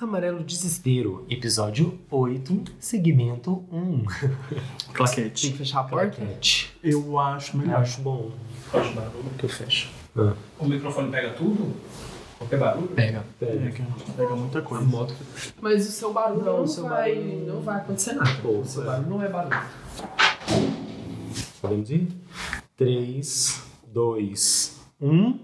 Amarelo Desespero, episódio 8, segmento 1. Claquete. Tem que fechar a porta? Claquete. Eu acho Eu melhor. acho bom. Faz barulho que eu fecho. Ah, O microfone pega tudo? Qualquer barulho? Pega. Pega, pega muita a coisa. moto. Mas o seu barulho Não, não, seu vai, barulho- não vai acontecer nada. Pô, o seu é. barulho não é barulho. Podemos ir? 3, 2, 1.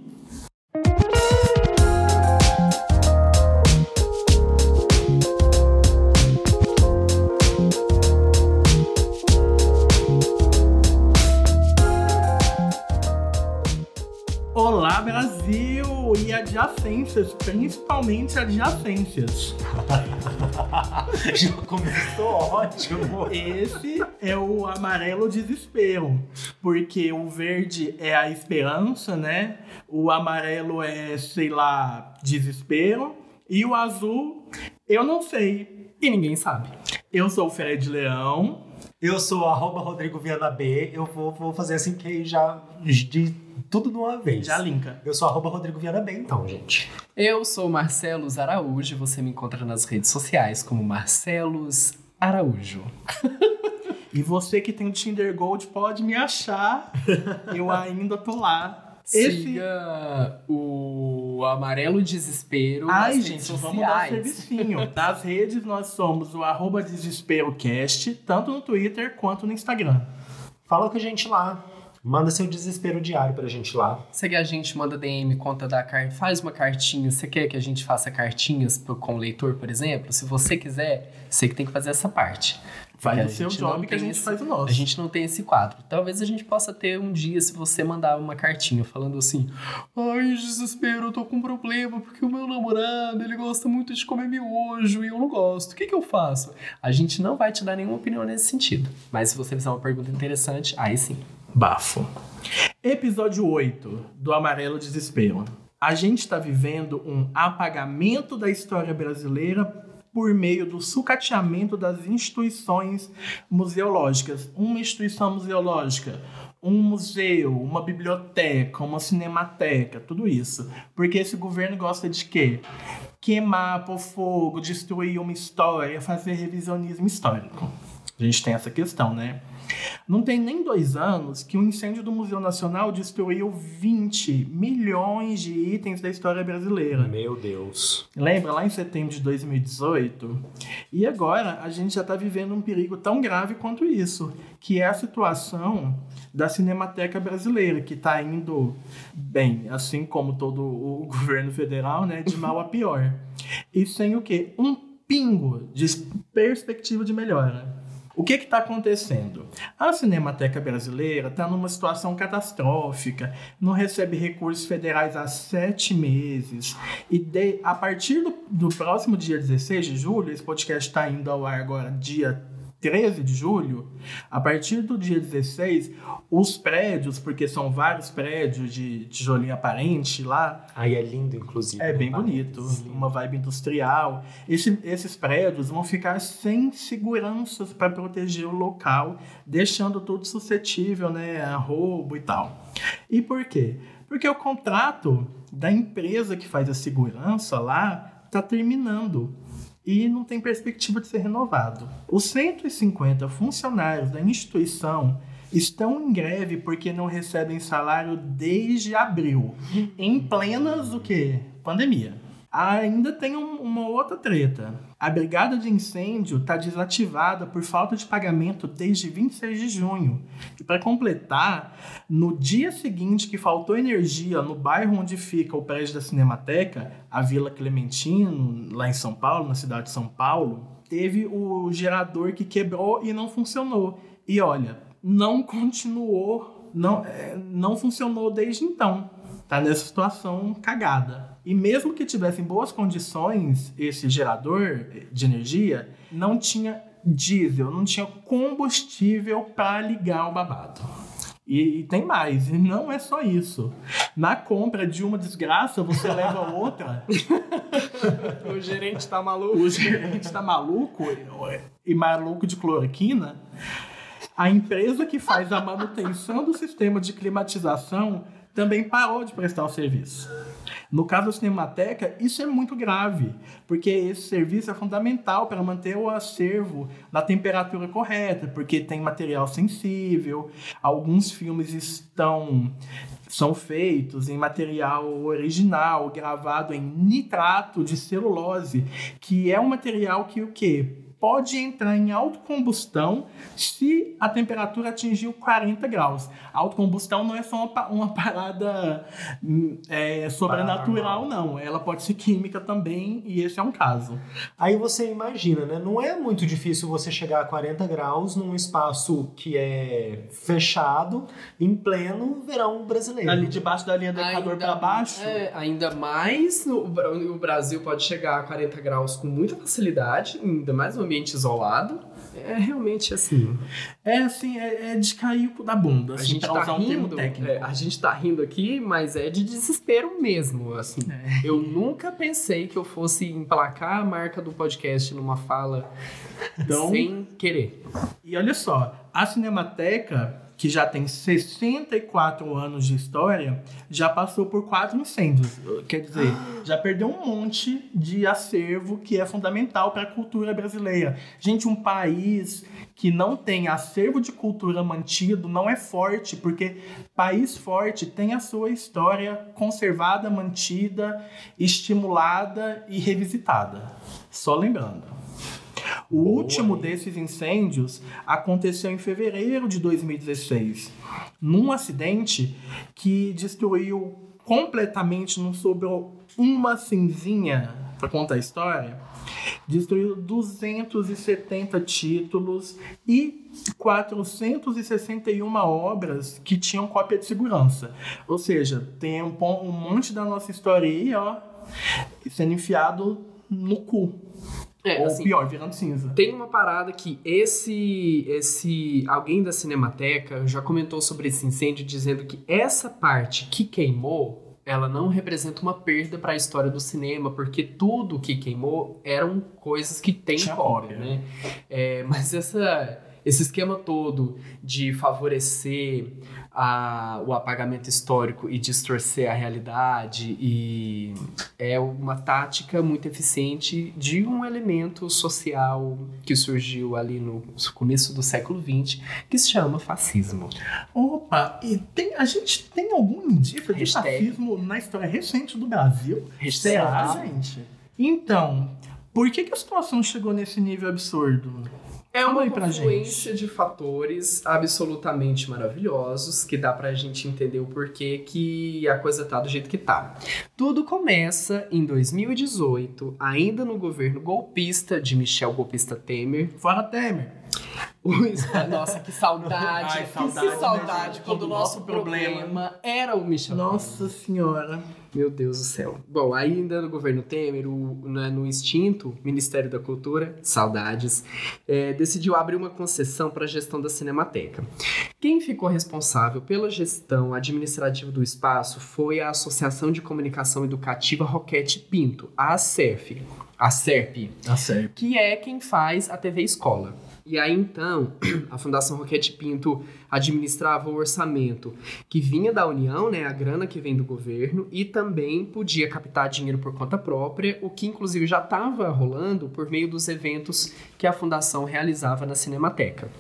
Brasil! E adjacências, principalmente adjacências. Já começou ótimo. Esse é o amarelo desespero, porque o verde é a esperança, né? O amarelo é, sei lá, desespero. E o azul, eu não sei. E ninguém sabe. Eu sou o Fred Leão. Eu sou arroba Rodrigo Viana B. Eu vou, vou fazer assim que já de tudo de uma vez. Já linka. Eu sou arroba Rodrigo Viana B, então, gente. Eu sou Marcelos Araújo. Você me encontra nas redes sociais como Marcelos Araújo. E você que tem o Tinder Gold pode me achar. Eu ainda tô lá. Esse. Siga o Amarelo Desespero Ai, gente, redes vamos dar sociais. servicinho. Nas redes nós somos o arroba DesesperoCast, tanto no Twitter quanto no Instagram. Fala com a gente lá. Manda seu desespero diário pra gente lá. Segue a gente, manda DM, conta da carta, faz uma cartinha. Você quer que a gente faça cartinhas pro- com o leitor, por exemplo? Se você quiser, você que tem que fazer essa parte. Faz o seu job que a gente esse- faz o nosso. A gente não tem esse quadro. Talvez a gente possa ter um dia, se você mandar uma cartinha falando assim: Ai, desespero, eu tô com um problema porque o meu namorado ele gosta muito de comer miojo e eu não gosto. O que, que eu faço? A gente não vai te dar nenhuma opinião nesse sentido. Mas se você fizer uma pergunta interessante, aí sim. Bafo. Episódio 8 do Amarelo Desespero. A gente está vivendo um apagamento da história brasileira por meio do sucateamento das instituições museológicas. Uma instituição museológica, um museu, uma biblioteca, uma cinemateca, tudo isso. Porque esse governo gosta de quê? Queimar, pôr fogo, destruir uma história, fazer revisionismo histórico. A gente tem essa questão, né? Não tem nem dois anos que o incêndio do Museu Nacional destruiu 20 milhões de itens da história brasileira. Meu Deus. Lembra lá em setembro de 2018? E agora a gente já está vivendo um perigo tão grave quanto isso, que é a situação da Cinemateca Brasileira, que está indo bem, assim como todo o governo federal, né, de mal a pior. E sem o quê? Um pingo de perspectiva de melhora. O que está acontecendo? A Cinemateca Brasileira está numa situação catastrófica, não recebe recursos federais há sete meses. E de- a partir do, do próximo dia 16 de julho, esse podcast está indo ao ar agora, dia 13 de julho. A partir do dia 16, os prédios, porque são vários prédios de tijolinho aparente lá, Aí é lindo, inclusive. é bem né? bonito, Lindo. uma vibe industrial. Esse- esses prédios vão ficar sem seguranças para proteger o local, deixando tudo suscetível né, a roubo e tal. E por quê? Porque o contrato da empresa que faz a segurança lá está terminando e não tem perspectiva de ser renovado. Os 150 funcionários da instituição estão em greve porque não recebem salário desde abril, em plenas o quê? Pandemia. Ainda tem um- uma outra treta. A brigada de incêndio está desativada por falta de pagamento desde 26 de junho. E para completar, no dia seguinte que faltou energia no bairro onde fica o prédio da Cinemateca, a Vila Clementino, lá em São Paulo, na cidade de São Paulo, teve o gerador que quebrou e não funcionou. E olha, não continuou, não, é, não funcionou desde então. Tá nessa situação cagada. E mesmo que tivesse em boas condições esse gerador de energia, não tinha diesel, não tinha combustível para ligar o babado. E, e tem mais, e não é só isso. Na compra de uma desgraça, você leva outra. O gerente tá maluco. o gerente tá maluco e maluco de cloroquina. A empresa que faz a manutenção do sistema de climatização também parou de prestar o serviço. No caso da Cinemateca, isso é muito grave, porque esse serviço é fundamental para manter o acervo na temperatura correta, porque tem material sensível, alguns filmes estão são feitos em material original, gravado em nitrato de celulose, que é um material que o quê? Pode entrar em autocombustão se a temperatura atingiu 40 graus. A autocombustão não é só uma, uma parada hum, é, sobrenatural, não. Ela pode ser química também, e esse é um caso. Aí você imagina, né? Não é muito difícil você chegar a 40 graus num espaço que é fechado, em pleno verão brasileiro. Ali debaixo da linha do Equador para baixo. É, ainda mais no, o Brasil pode chegar a 40 graus com muita facilidade, ainda mais no ambiente isolado. É realmente assim. É assim, é, é de cair o cu da bunda. A Assim, gente pra tá um rindo, técnico. é, a gente tá rindo aqui, mas é de desespero mesmo, assim. É. Eu nunca pensei que eu fosse emplacar a marca do podcast numa fala Então- sem querer. E olha só, a Cinemateca, que já tem 64 anos de história, já passou por quatro incêndios. Quer dizer, já perdeu um monte de acervo que é fundamental para a cultura brasileira. Gente, um país que não tem acervo de cultura mantido não é forte, porque país forte tem a sua história conservada, mantida, estimulada e revisitada. Só lembrando. O último desses incêndios aconteceu em fevereiro de 2016, num acidente que destruiu completamente, não sobrou uma cinzinha para contar a história. Destruiu 270 títulos e 461 obras que tinham cópia de segurança. Ou seja, tem um, um monte da nossa história aí, ó, sendo enfiado no cu. É, Ou assim, pior, virando cinza. Tem uma parada que esse esse alguém da Cinemateca já comentou sobre esse incêndio dizendo que essa parte que queimou, ela não representa uma perda para a história do cinema, porque tudo que queimou eram coisas que tem Tinha cópia, né? É, mas essa esse esquema todo de favorecer a- o apagamento histórico e distorcer a realidade e é uma tática muito eficiente de um elemento social que surgiu ali no começo do século XX que se chama fascismo. Opa, e tem, a gente tem algum indício de Hashtag. fascismo na história recente do Brasil? Hashtag. Será, gente? Então, por que, que a situação chegou nesse nível absurdo? É uma confluência de fatores absolutamente maravilhosos que dá pra gente entender o porquê que a coisa tá do jeito que tá. Tudo começa em 2018, ainda no governo golpista de Michel Golpista Temer. Fora Temer. Os- Nossa, que saudade. Ai, saudade, que né, saudade gente? quando o Quando nosso o nosso problema- problema era o Michel Nossa senhora. Meu Deus do céu. Bom, ainda no governo Temer, o, né, no extinto Ministério da Cultura, saudades, é, decidiu abrir uma concessão para a gestão da Cinemateca. Quem ficou responsável pela gestão administrativa do espaço foi a Associação de Comunicação Educativa Roquete Pinto, a ACERF. A SERP, Tá certo. que é quem faz a TV Escola. E aí então, a Fundação Roquete Pinto administrava o orçamento que vinha da União, né, a grana que vem do governo, e também podia captar dinheiro por conta própria, o que inclusive já estava rolando por meio dos eventos que a fundação realizava na Cinemateca.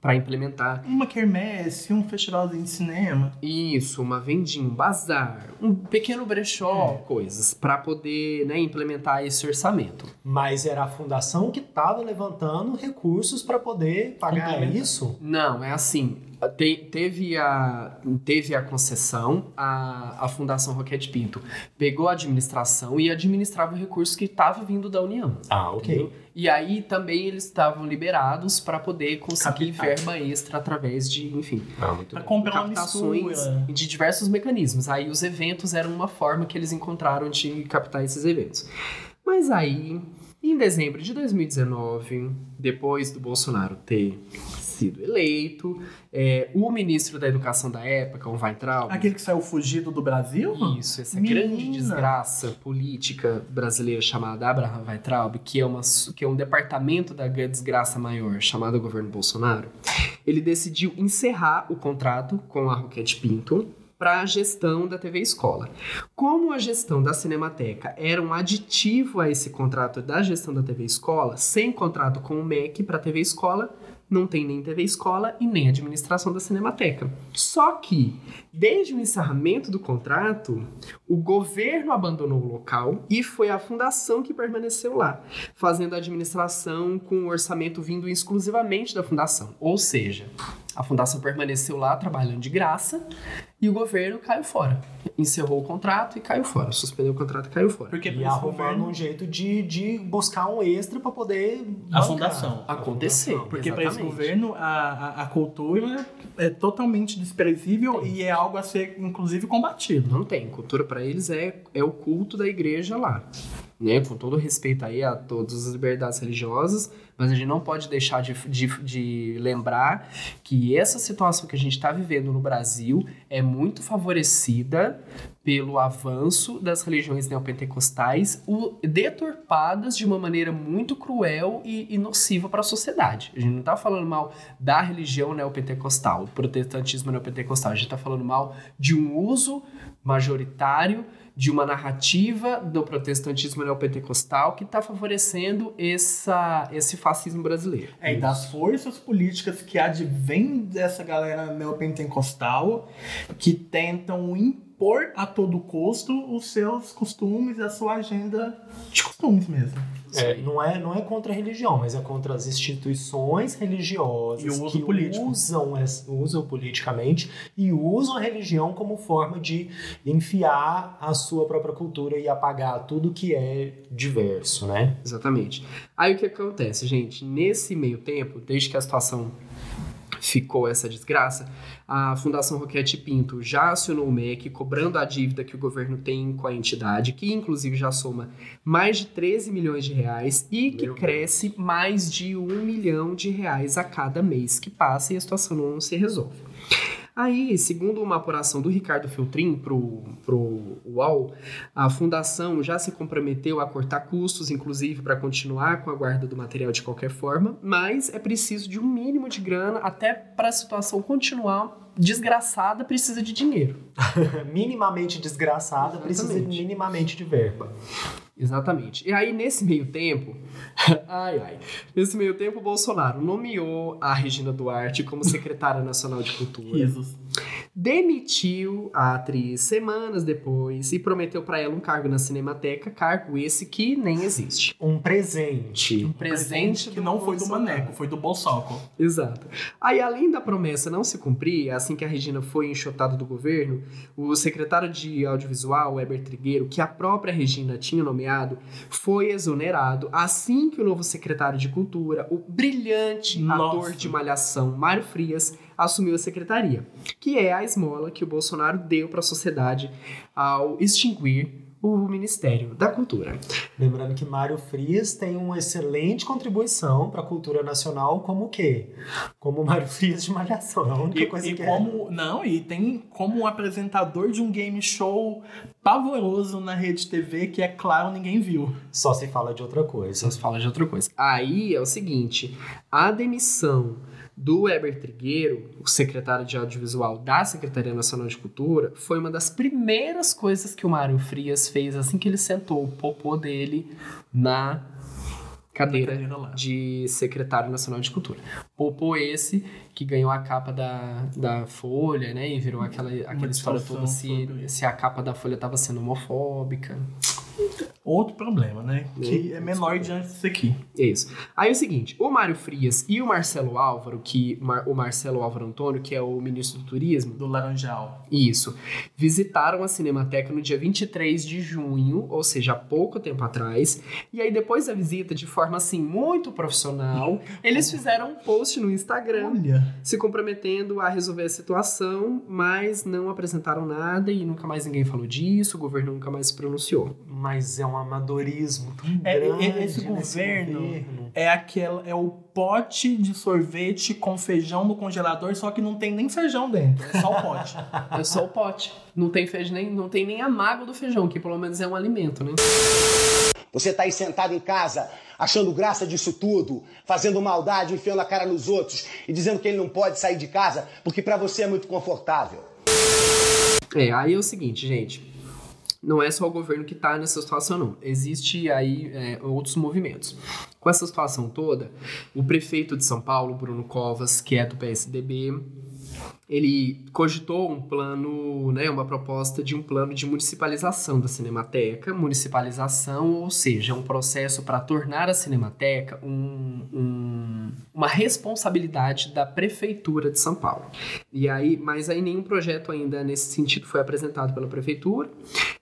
Para implementar Uma quermesse, um festivalzinho de cinema. isso, uma vendinha, um bazar, um pequeno brechó, coisas, para poder né, implementar esse orçamento. Mas era a fundação que estava levantando recursos para poder pagar isso. Não, é assim. Te- teve, a, teve a concessão, a, a Fundação Roquete Pinto pegou a administração e administrava o recurso que estava vindo da União. Ah, ok. entendeu? E aí também eles estavam liberados para poder conseguir Capital. verba extra através de, enfim, Ah, Pra comprar captações de diversos mecanismos. Aí os eventos eram uma forma que eles encontraram de captar esses eventos. Mas aí, em dezembro de 2019, depois do Bolsonaro ter sido eleito, é, o ministro da Educação da época, o Weintraub, Aquele que saiu fugido do Brasil? isso, essa Menina. grande desgraça política brasileira chamada Abraham Weintraub, que é, uma, que é um departamento da desgraça maior chamado governo Bolsonaro, ele decidiu encerrar o contrato com a Roquete Pinto para a gestão da TV Escola. Como a gestão da Cinemateca era um aditivo a esse contrato da gestão da TV Escola, sem contrato com o MEC para a TV Escola, não tem nem TV Escola e nem administração da Cinemateca. Só que, desde o encerramento do contrato, o governo abandonou o local e foi a fundação que permaneceu lá, fazendo a administração com o orçamento vindo exclusivamente da fundação. Ou seja, a fundação permaneceu lá trabalhando de graça e o governo caiu fora. Encerrou o contrato e caiu fora. Suspendeu o contrato e caiu fora. Porque E arrumando governo, um jeito de, de buscar um extra para poder. A bancar. fundação. Acontecer. porque para esse governo a, a, a cultura é totalmente desprezível e é algo a ser, inclusive, combatido. Não tem. Cultura para eles é, é o culto da igreja lá. Né? Com todo respeito aí a todas as liberdades religiosas, mas a gente não pode deixar de, de, de lembrar que essa situação que a gente está vivendo no Brasil é muito favorecida pelo avanço das religiões neopentecostais, o- deturpadas de uma maneira muito cruel e, e nociva para a sociedade. A gente não está falando mal da religião neopentecostal, do protestantismo neopentecostal, a gente está falando mal de um uso majoritário de uma narrativa do protestantismo neopentecostal que está favorecendo essa, esse fascismo brasileiro. É, e das forças políticas que advêm dessa galera neopentecostal que tentam impor a todo custo os seus costumes e a sua agenda de costumes mesmo. É, não, é, não é contra a religião, mas é contra as instituições religiosas uso que político. usam, usam politicamente e usam a religião como forma de enfiar a sua própria cultura e apagar tudo que é diverso, né? Exatamente. Aí o que acontece, gente? Nesse meio tempo, desde que a situação ficou essa desgraça, a Fundação Roquete Pinto já acionou o MEC cobrando a dívida que o governo tem com a entidade, que inclusive já soma mais de 13 milhões de reais e que Meu cresce mais de um milhão de reais a cada mês que passa e a situação não se resolve. Aí, segundo uma apuração do Ricardo Filtrin pro, pro UOL, a fundação já se comprometeu a cortar custos, inclusive para continuar com a guarda do material de qualquer forma, mas é preciso de um mínimo de grana até para a situação continuar desgraçada, precisa de dinheiro. minimamente desgraçada precisa Exatamente. minimamente de verba. Exatamente. E aí, nesse meio tempo, ai, ai, nesse meio tempo, o Bolsonaro nomeou a Regina Duarte como secretária nacional de cultura. Risos. Demitiu a atriz semanas depois e prometeu para ela um cargo na Cinemateca, cargo esse que nem existe. Um presente. Um presente que não foi do. Maneco, foi do Bolsoco. Exato. Aí, além da promessa não se cumprir, assim que a Regina foi enxotada do governo, o secretário de audiovisual, Heber Trigueiro, que a própria Regina tinha nomeado, foi exonerado assim que o novo secretário de cultura, o brilhante Nossa. ator de malhação, Mário Frias, assumiu a secretaria, que é a esmola que o Bolsonaro deu para a sociedade ao extinguir o Ministério da Cultura. Lembrando que Mário Frias tem uma excelente contribuição para a cultura nacional, como o quê? Como Mário Frias de Malhação. É a única E, coisa e que como. Não, e tem como um apresentador de um game show pavoroso na rede TV que, é claro, ninguém viu. é. Só se fala de outra coisa. Só se fala de outra coisa. Aí é o seguinte: a demissão do Heber Trigueiro, o secretário de audiovisual da Secretaria Nacional de Cultura, foi uma das primeiras coisas que o Mário Frias fez assim que ele sentou o popô dele na cadeira Cadeira lá. de secretário nacional de cultura. Popô esse que ganhou a capa da, da Folha, né? E virou aquela, aquela história toda se, se a capa da Folha estava sendo homofóbica. Outro problema, né? Que é menor diante disso aqui. É isso. Aí é o seguinte, o Mário Frias e o Marcelo Álvaro, que o Marcelo Álvaro Antônio, que é o ministro do Turismo, Do Laranjal. isso, visitaram a Cinemateca no dia 23 de junho, ou seja, há pouco tempo atrás. E aí depois da visita, de forma assim muito profissional, eles fizeram um post no Instagram Olha. se comprometendo a resolver a situação, mas não apresentaram nada e nunca mais ninguém falou disso, o governo nunca mais se pronunciou. Mas é um amadorismo tão É, grande esse governo- governo. É aquela, é o pote de sorvete com feijão no congelador, só que não tem nem feijão dentro, é só o pote. É só o pote. Não tem feijão, nem, não tem nem a mágoa do feijão, que pelo menos é um alimento, né? Você tá aí sentado em casa, achando graça disso tudo, fazendo maldade, enfiando a cara nos outros e dizendo que ele não pode sair de casa porque pra você é muito confortável. É, aí é o seguinte, gente. Não é só o governo que está nessa situação, não. Existe aí é, outros movimentos. Com essa situação toda, o prefeito de São Paulo, Bruno Covas, que é do PSDB, ele cogitou um plano, né, uma proposta de um plano de municipalização da Cinemateca. Municipalização, ou seja, um processo para tornar a Cinemateca um, um, uma responsabilidade da Prefeitura de São Paulo. E aí, mas aí nenhum projeto ainda nesse sentido foi apresentado pela Prefeitura.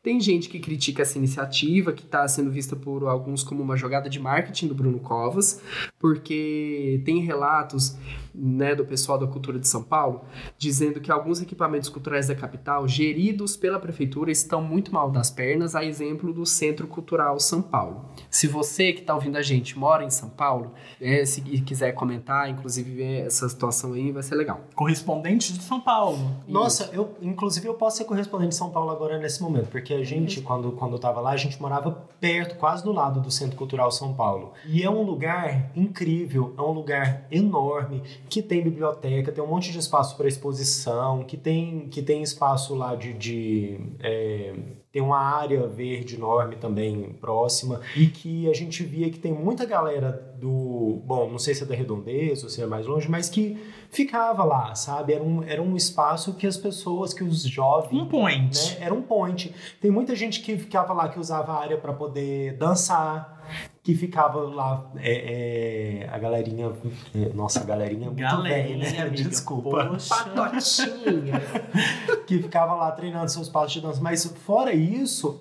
Tem gente que critica essa iniciativa, que está sendo vista por alguns como uma jogada de marketing do Bruno Covas, porque tem relatos né, do pessoal da cultura de São Paulo dizendo que alguns equipamentos culturais da capital, geridos pela prefeitura, estão muito mal das pernas, a exemplo do Centro Cultural São Paulo. Se você que está ouvindo a gente mora em São Paulo, é, se quiser comentar, inclusive ver essa situação aí, vai ser legal. Correspondente de São Paulo. Nossa, eu, inclusive eu posso ser correspondente de São Paulo agora nesse momento, porque a gente, quando, quando eu tava lá, a gente morava perto, quase do lado do Centro Cultural São Paulo. E é um lugar incrível, é um lugar enorme, que tem biblioteca, tem um monte de espaço para exposição, que tem, que tem espaço lá de. de é, tem uma área verde enorme também próxima, e que a gente via que tem muita galera do. Bom, não sei se é da Redondeza ou se é mais longe, mas que ficava lá, sabe? Era um, era um espaço que as pessoas, que os jovens. Um point. Né? Era um point. Tem muita gente que ficava lá, que usava a área para poder dançar, que ficava lá, é, é, a galerinha, é, nossa, a galerinha é muito Galerinha, velha, né? amiga, Desculpa. Patotinha! Que ficava lá treinando seus passos de dança. Mas fora isso,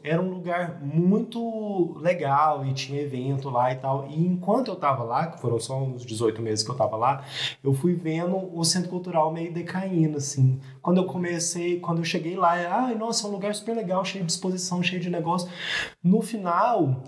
era um lugar muito legal e tinha evento lá e tal. E enquanto eu tava lá, que foram só uns 18 meses que eu tava lá, eu fui vendo o centro cultural meio decaindo, assim. Quando eu comecei, quando eu cheguei lá, ai, nossa, é um lugar super legal, cheio de exposição, cheio de negócio. No final,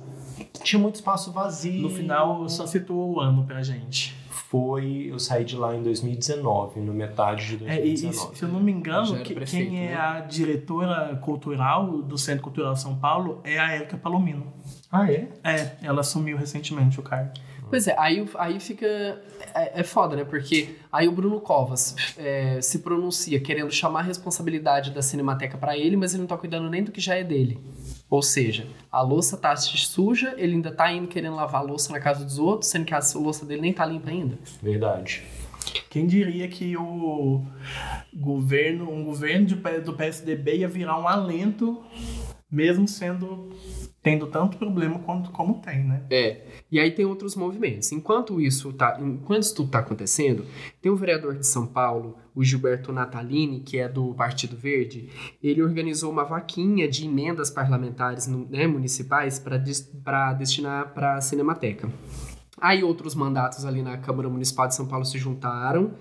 tinha muito espaço vazio. No final, só citou o ano pra gente. Foi, eu saí de lá em 2019, no metade de É, e, e 2019. se eu não me engano, que- prefeito, quem é né? a diretora cultural do Centro Cultural São Paulo é a Érica Palomino. Ah, é? É, ela assumiu recentemente o cargo. Pois é, aí, aí fica. É, é foda, né? Porque aí o Bruno Covas é, se pronuncia querendo chamar a responsabilidade da Cinemateca pra ele, mas ele não tá cuidando nem do que já é dele. Ou seja, a louça tá suja, ele ainda tá indo querendo lavar a louça na casa dos outros, sendo que a louça dele nem tá limpa ainda. Verdade. Quem diria que o governo, um governo de do PSDB ia virar um alento, mesmo sendo tendo tanto problema quanto como tem, né? É. E aí tem outros movimentos. Enquanto isso tá, enquanto isso tudo tá acontecendo, tem um vereador de São Paulo, o Gilberto Natalini, que é do Partido Verde, ele organizou uma vaquinha de emendas parlamentares né, municipais para destinar para a Cinemateca. Aí outros mandatos ali na Câmara Municipal de São Paulo se juntaram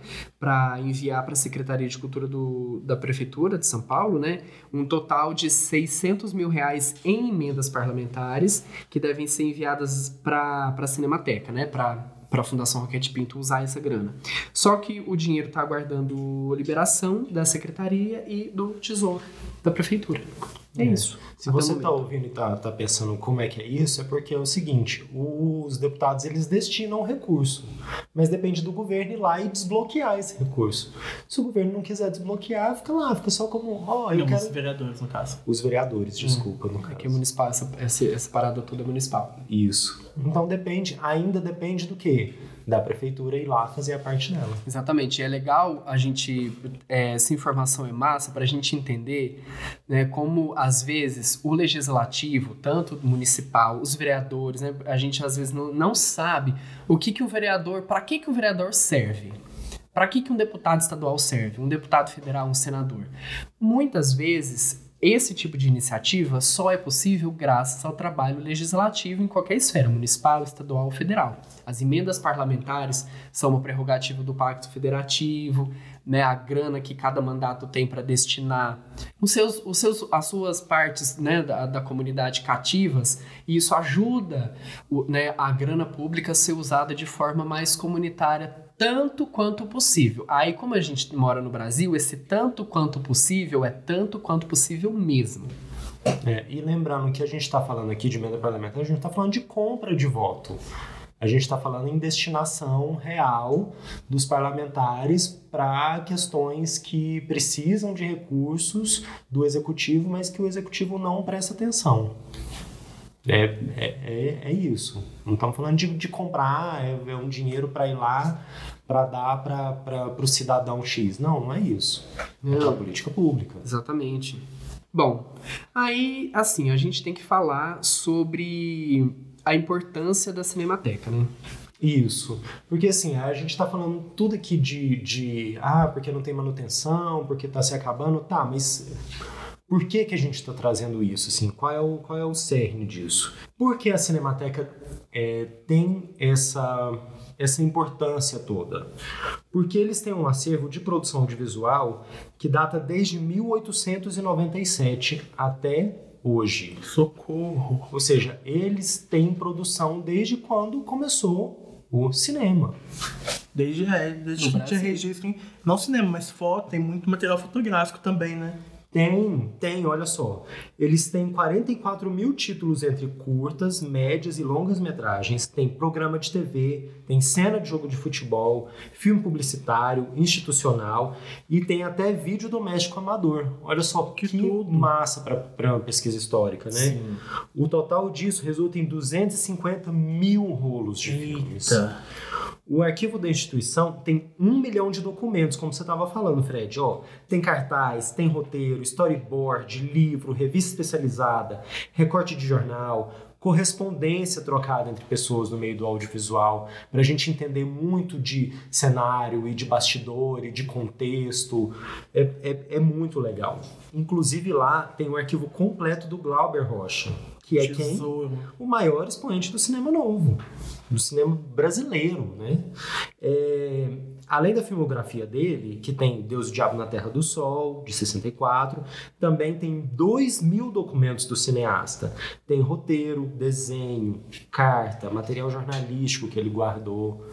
para enviar para a Secretaria de Cultura do, da Prefeitura de São Paulo, né, um total de 600 mil reais em emendas parlamentares que devem ser enviadas para a Cinemateca, né, para para a Fundação Roquete Pinto usar essa grana. Só que o dinheiro está aguardando liberação da Secretaria e do Tesouro da Prefeitura. É, É. isso. Se Até você está ouvindo e está tá pensando como é que é isso, é porque é o seguinte, os deputados eles destinam recurso, mas depende do governo ir lá e desbloquear esse recurso. Se o governo não quiser desbloquear, fica lá, fica só como, ó, eu Não, quero... os vereadores, no caso. Os vereadores, desculpa, no caso. Aqui é municipal, essa, essa, essa parada toda é municipal. Isso. Então depende, ainda depende do quê? Da prefeitura ir lá fazer a parte dela. Exatamente. E é legal a gente. é, essa informação é massa para a gente entender né, como, às vezes, o legislativo, tanto municipal, os vereadores, né, a gente às vezes não, não sabe o que, que o vereador. Para que, que o vereador serve? Para que, que um deputado estadual serve? Um deputado federal, um senador? Muitas vezes. Esse tipo de iniciativa só é possível graças ao trabalho legislativo em qualquer esfera, municipal, estadual ou federal. As emendas parlamentares são uma prerrogativa do Pacto Federativo, né, a grana que cada mandato tem para destinar. Os seus, os seus, as suas partes né, da, da comunidade cativas, e isso ajuda o, né, a grana pública a ser usada de forma mais comunitária tanto quanto possível. Aí, como a gente mora no Brasil, esse tanto quanto possível é tanto quanto possível mesmo. É, e lembrando que a gente está falando aqui de emenda parlamentar, a gente está falando de compra de voto. A gente está falando em destinação real dos parlamentares para questões que precisam de recursos do executivo, mas que o executivo não presta atenção. É, é, é, é isso. Não estamos falando de, de comprar, é, é um dinheiro para ir lá para dar para o cidadão X. Não, não é isso. É uma política pública. Exatamente. Bom, aí, assim, a gente tem que falar sobre a importância da Cinemateca, né? Isso. Porque assim, a gente está falando tudo aqui de, de. Ah, porque não tem manutenção, porque está se acabando. Tá, mas por que, que a gente está trazendo isso? Assim, qual, é o, qual é o cerne disso? Porque a Cinemateca é, tem essa, essa importância toda? Porque eles têm um acervo de produção audiovisual que data desde 1897 até hoje. Socorro! Ou seja, eles têm produção desde quando começou o cinema. Desde, é, desde que tinha registro em. Não cinema, mas foto, tem muito material fotográfico também, né? Tem, tem, olha só. Eles têm 44 mil títulos entre curtas, médias e longas metragens. Tem programa de TV, tem cena de jogo de futebol, filme publicitário, institucional e tem até vídeo doméstico amador. Olha só que, que tudo. massa para uma pesquisa histórica, né? Sim. O total disso resulta em 250 mil rolos de Eita. filmes. O arquivo da instituição tem um milhão de documentos, como você estava falando, Fred. Ó, tem cartaz, tem roteiro, storyboard, livro, revista especializada, recorte de jornal, correspondência trocada entre pessoas no meio do audiovisual, para a gente entender muito de cenário e de bastidor e de contexto. É, é, é muito legal. Inclusive lá tem um arquivo completo do Glauber Rocha, que é Tesouro. quem? O maior expoente do cinema novo do cinema brasileiro, né? É, além da filmografia dele, que tem Deus e o Diabo na Terra do Sol, de 64, também tem dois mil documentos do cineasta. Tem roteiro, desenho, carta, material jornalístico que ele guardou.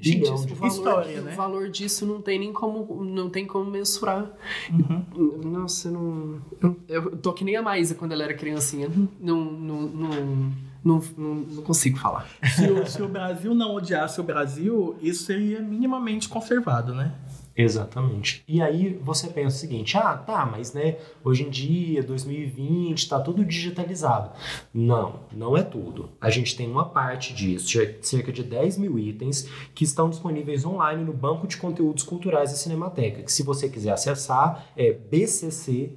Gente, de valor, história, né? O valor disso não tem nem como, não tem como mensurar. Uhum. Nossa, não... Eu tô que nem a Maísa quando ela era criancinha. Não... não, não não, não, não consigo falar. Se o, se o Brasil não odiasse o Brasil, isso seria minimamente conservado, né? Exatamente. E aí você pensa o seguinte: ah, tá, mas né, hoje em dia, 2020, está tudo digitalizado. Não, não é tudo. A gente tem uma parte disso, cerca de 10 mil itens, que estão disponíveis online no Banco de Conteúdos Culturais da Cinemateca, que se você quiser acessar é bcc.org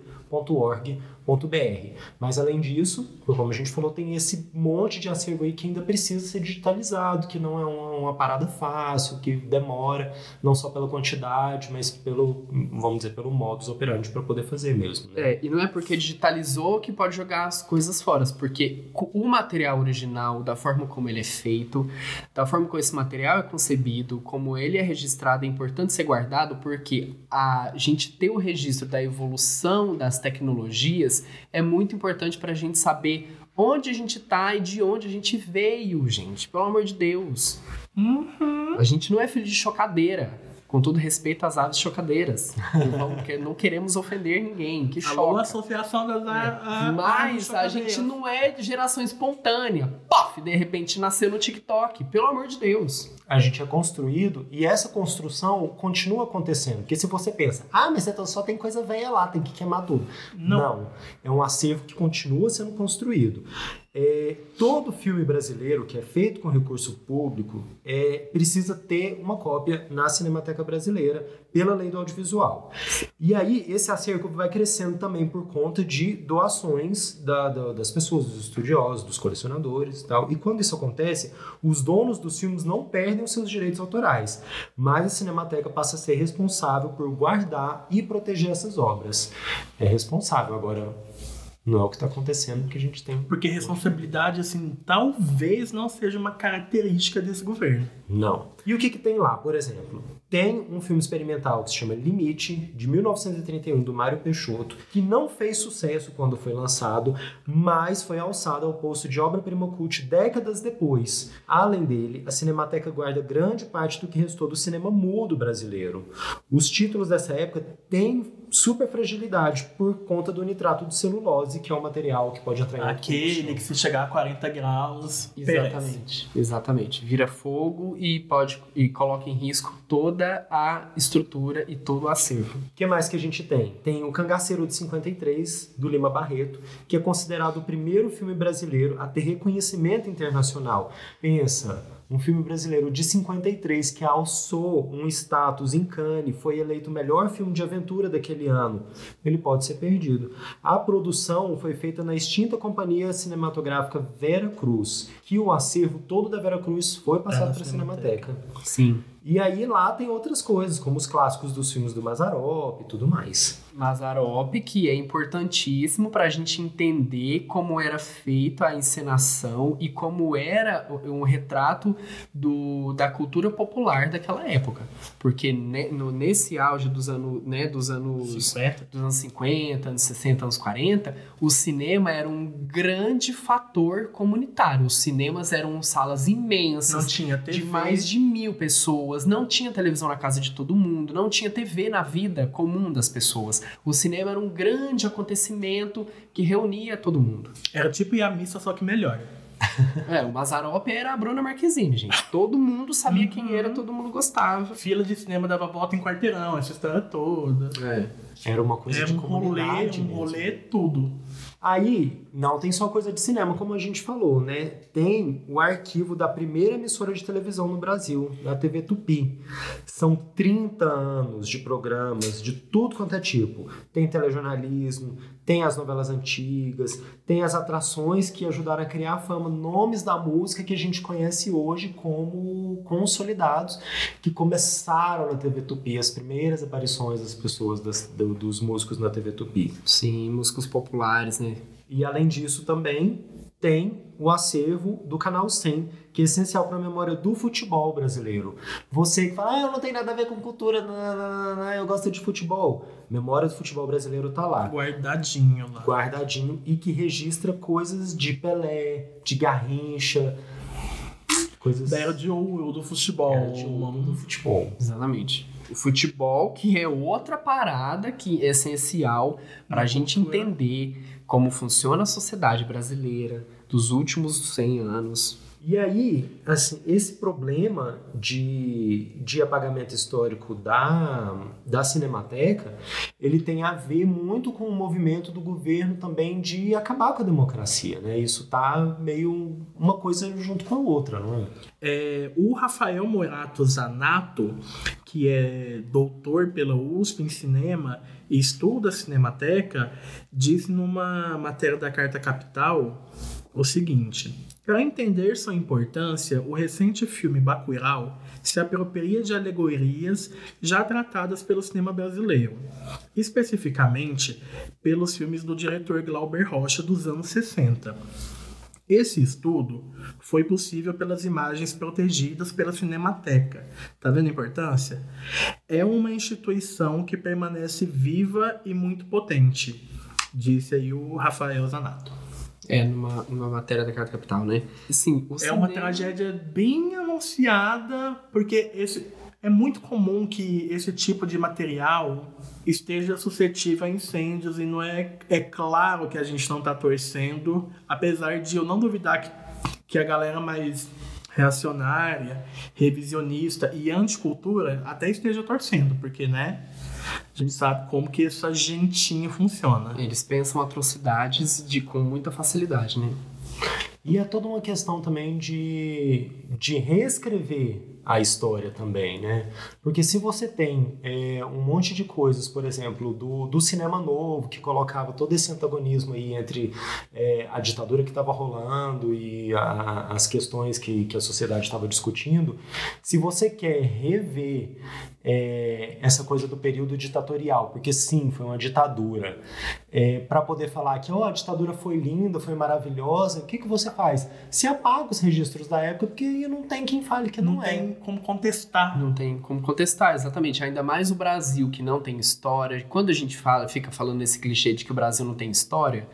br Mas além disso, como a gente falou, tem esse monte de acervo aí que ainda precisa ser digitalizado, que não é uma, uma parada fácil, que demora, não só pela quantidade, mas pelo, vamos dizer, pelo modus operandi para poder fazer mesmo. Né? É, e não é porque digitalizou que pode jogar as coisas fora, porque o material original, da forma como ele é feito, da forma como esse material é concebido, como ele é registrado, é importante ser guardado, porque a gente ter o registro da evolução das tecnologias é muito importante para a gente saber onde a gente está e de onde a gente veio, gente. Pelo amor de Deus. Uhum. A gente não é filho de chocadeira. Com todo respeito às aves chocadeiras. não, não queremos ofender ninguém, que choca. Alô, associação das é. Mas a gente não é de geração espontânea. Pof, de repente nasceu no TikTok. Pelo amor de Deus a gente é construído e essa construção continua acontecendo. Porque se você pensa, ah, mas então só tem coisa velha lá, tem que queimar tudo. Não. Não. É um acervo que continua sendo construído. É, todo filme brasileiro que é feito com recurso público é, precisa ter uma cópia na Cinemateca Brasileira pela lei do audiovisual. E aí esse acervo vai crescendo também por conta de doações da, da, das pessoas, dos estudiosos, dos colecionadores e tal. E quando isso acontece, os donos dos filmes não perdem os seus direitos autorais, mas a Cinemateca passa a ser responsável por guardar e proteger essas obras. É responsável agora não é o que está acontecendo que a gente tem. Porque responsabilidade, assim, talvez não seja uma característica desse governo. Não. E o que, que tem lá, por exemplo? Tem um filme experimental que se chama Limite, de 1931, do Mário Peixoto, que não fez sucesso quando foi lançado, mas foi alçado ao posto de obra-prima cult décadas depois. Além dele, a Cinemateca guarda grande parte do que restou do cinema mudo brasileiro. Os títulos dessa época têm super fragilidade por conta do nitrato de celulose, que é um material que pode atrair Aquele que se chegar a 40 graus, perece. Exatamente. Exatamente. Vira fogo e pode e coloca em risco toda a estrutura e todo o acervo. O que mais que a gente tem? Tem o Cangaceiro de 53, do Lima Barreto, que é considerado o primeiro filme brasileiro a ter reconhecimento internacional. Pensa, um filme brasileiro de 53 que alçou um status em Cannes, foi eleito o melhor filme de aventura daquele ano. Ele pode ser perdido. A produção foi feita na extinta companhia cinematográfica Vera Cruz, que o acervo todo da Vera Cruz foi passado para a Cinemateca. Sim. E aí lá tem outras coisas, como os clássicos dos filmes do Mazarop e tudo mais. Mazarop, que é importantíssimo para a gente entender como era feita a encenação e como era um retrato do, da cultura popular daquela época. Porque ne- no- nesse auge dos, anos né, dos anos 50. dos anos 50, anos 60, anos 40, o cinema era um grande fator comunitário. Os cinemas eram salas imensas, de mais de mil pessoas, não tinha televisão na casa de todo mundo, não tinha TV na vida comum das pessoas. O cinema era um grande acontecimento que reunia todo mundo. Era tipo ir à missa, só que melhor. É, o Mazarop era a Bruna Marquezine, gente. Todo mundo sabia quem era, todo mundo gostava. Fila de cinema dava volta em quarteirão, essa história toda. É. Era uma coisa Era de um rolê, comunidade um mesmo. rolê tudo. Aí, não tem só coisa de cinema, como a gente falou, né? Tem o arquivo da primeira emissora de televisão no Brasil, da TV Tupi. São 30 anos de programas de tudo quanto é tipo. Tem telejornalismo, tem as novelas antigas, tem as atrações que ajudaram a criar fama, nomes da música que a gente conhece hoje como consolidados, que começaram na TV Tupi, as primeiras aparições das pessoas, das- do- dos músicos na TV Tupi. Sim, músicos populares, né? E além disso também tem o acervo do Canal 100, que é essencial para a memória do futebol brasileiro. Você que fala, ah, eu não tenho nada a ver com cultura, não, não, não, não, eu gosto de futebol. Memória do futebol brasileiro tá lá, Guardadinho lá. guardadinho, e que registra coisas de Pelé, de Garrincha, coisas Da era de ouro do futebol. Era de ouro do futebol. Exatamente. O futebol, que é outra parada que é essencial para a gente cultura. entender como funciona a sociedade brasileira dos últimos 100 anos. E aí, assim, esse problema de, de apagamento histórico da, da Cinemateca, ele tem a ver muito com o movimento do governo também de acabar com a democracia, né? Isso tá meio uma coisa junto com a outra, não é? É, o Rafael Morato Zanato, que é doutor pela USP em cinema e estuda Cinemateca, disse numa matéria da Carta Capital o seguinte: para entender sua importância, o recente filme Bacurau se apropria de alegorias já tratadas pelo cinema brasileiro, especificamente pelos filmes do diretor Glauber Rocha dos anos 60. Esse estudo foi possível pelas imagens protegidas pela Cinemateca. Tá vendo a importância? É uma instituição que permanece viva e muito potente, disse aí o Rafael Zanato. É, numa, numa matéria da Carta Capital, né? Sim, o É uma cinema- tragédia bem anunciada, porque esse é muito comum que esse tipo de material esteja suscetível a incêndios e não é é claro que a gente não está torcendo, apesar de eu não duvidar que, que a galera mais reacionária, revisionista e anticultura até esteja torcendo, porque né, a gente sabe como que essa gentinha funciona. Eles pensam atrocidades de, com muita facilidade, né? E é toda uma questão também de, de reescrever a história também, né? Porque se você tem é, um monte de coisas, por exemplo, do, do cinema novo, que colocava todo esse antagonismo aí entre é, a ditadura que estava rolando e a- as questões que, que a sociedade estava discutindo, se você quer rever é, essa coisa do período ditatorial, porque sim, foi uma ditadura. É, para poder falar que oh, a ditadura foi linda, foi maravilhosa, o que, que você faz? Se apaga os registros da época, porque não tem quem fale que não, Não é. tem como contestar. Não tem como contestar, exatamente. Ainda mais o Brasil, que não tem história. Quando a gente fala, fica falando nesse clichê de que o Brasil não tem história,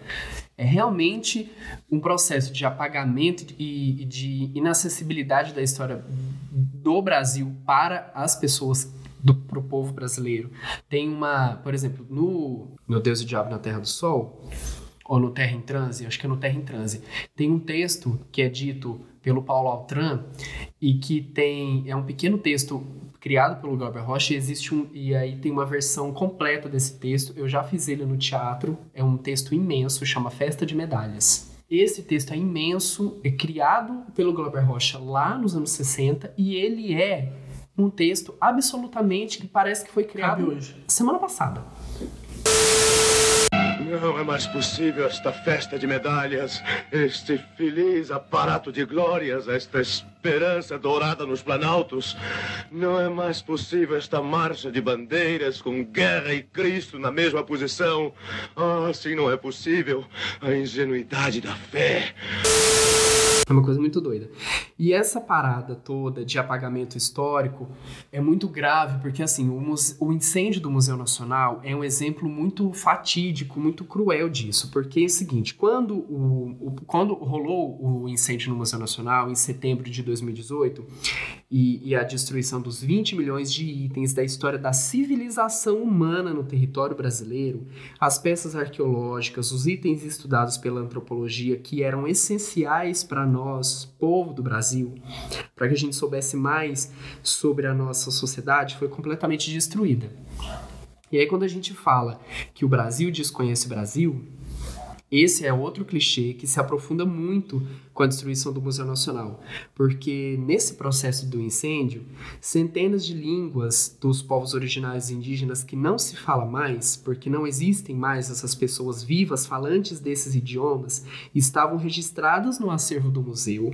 é realmente um processo de apagamento e de inacessibilidade da história do Brasil para as pessoas do pro povo brasileiro. Tem uma, por exemplo, no Meu Deus e o Diabo na Terra do Sol, ou no Terra em Transe, acho que é no Terra em Transe, tem um texto que é dito pelo Paulo Altran e que tem é um pequeno texto criado pelo Glauber Rocha e existe um e aí tem uma versão completa desse texto. Eu já fiz ele no teatro, é um texto imenso, chama Festa de Medalhas. Esse texto é imenso, é criado pelo Glauber Rocha lá nos anos 60 e ele é um texto absolutamente que parece que foi criado hoje. semana passada. Não é mais possível esta festa de medalhas, este feliz aparato de glórias, esta esperança dourada nos planaltos. Não é mais possível esta marcha de bandeiras com guerra e Cristo na mesma posição. Ah, assim não é possível a ingenuidade da fé. É uma coisa muito doida. E essa parada toda de apagamento histórico é muito grave, porque assim, o, o incêndio do Museu Nacional é um exemplo muito fatídico, muito cruel disso. Porque é o seguinte, quando, o, o- quando rolou o incêndio no Museu Nacional, em setembro de 2018, e, e a destruição dos 20 milhões de itens da história da civilização humana no território brasileiro, as peças arqueológicas, os itens estudados pela antropologia que eram essenciais para nós, povo do Brasil, para que a gente soubesse mais sobre a nossa sociedade, foi completamente destruída. E aí quando a gente fala que o Brasil desconhece o Brasil, esse é outro clichê que se aprofunda muito com a destruição do Museu Nacional, porque nesse processo do incêndio, centenas de línguas dos povos originários indígenas que não se fala mais, porque não existem mais essas pessoas vivas falantes desses idiomas, estavam registradas no acervo do museu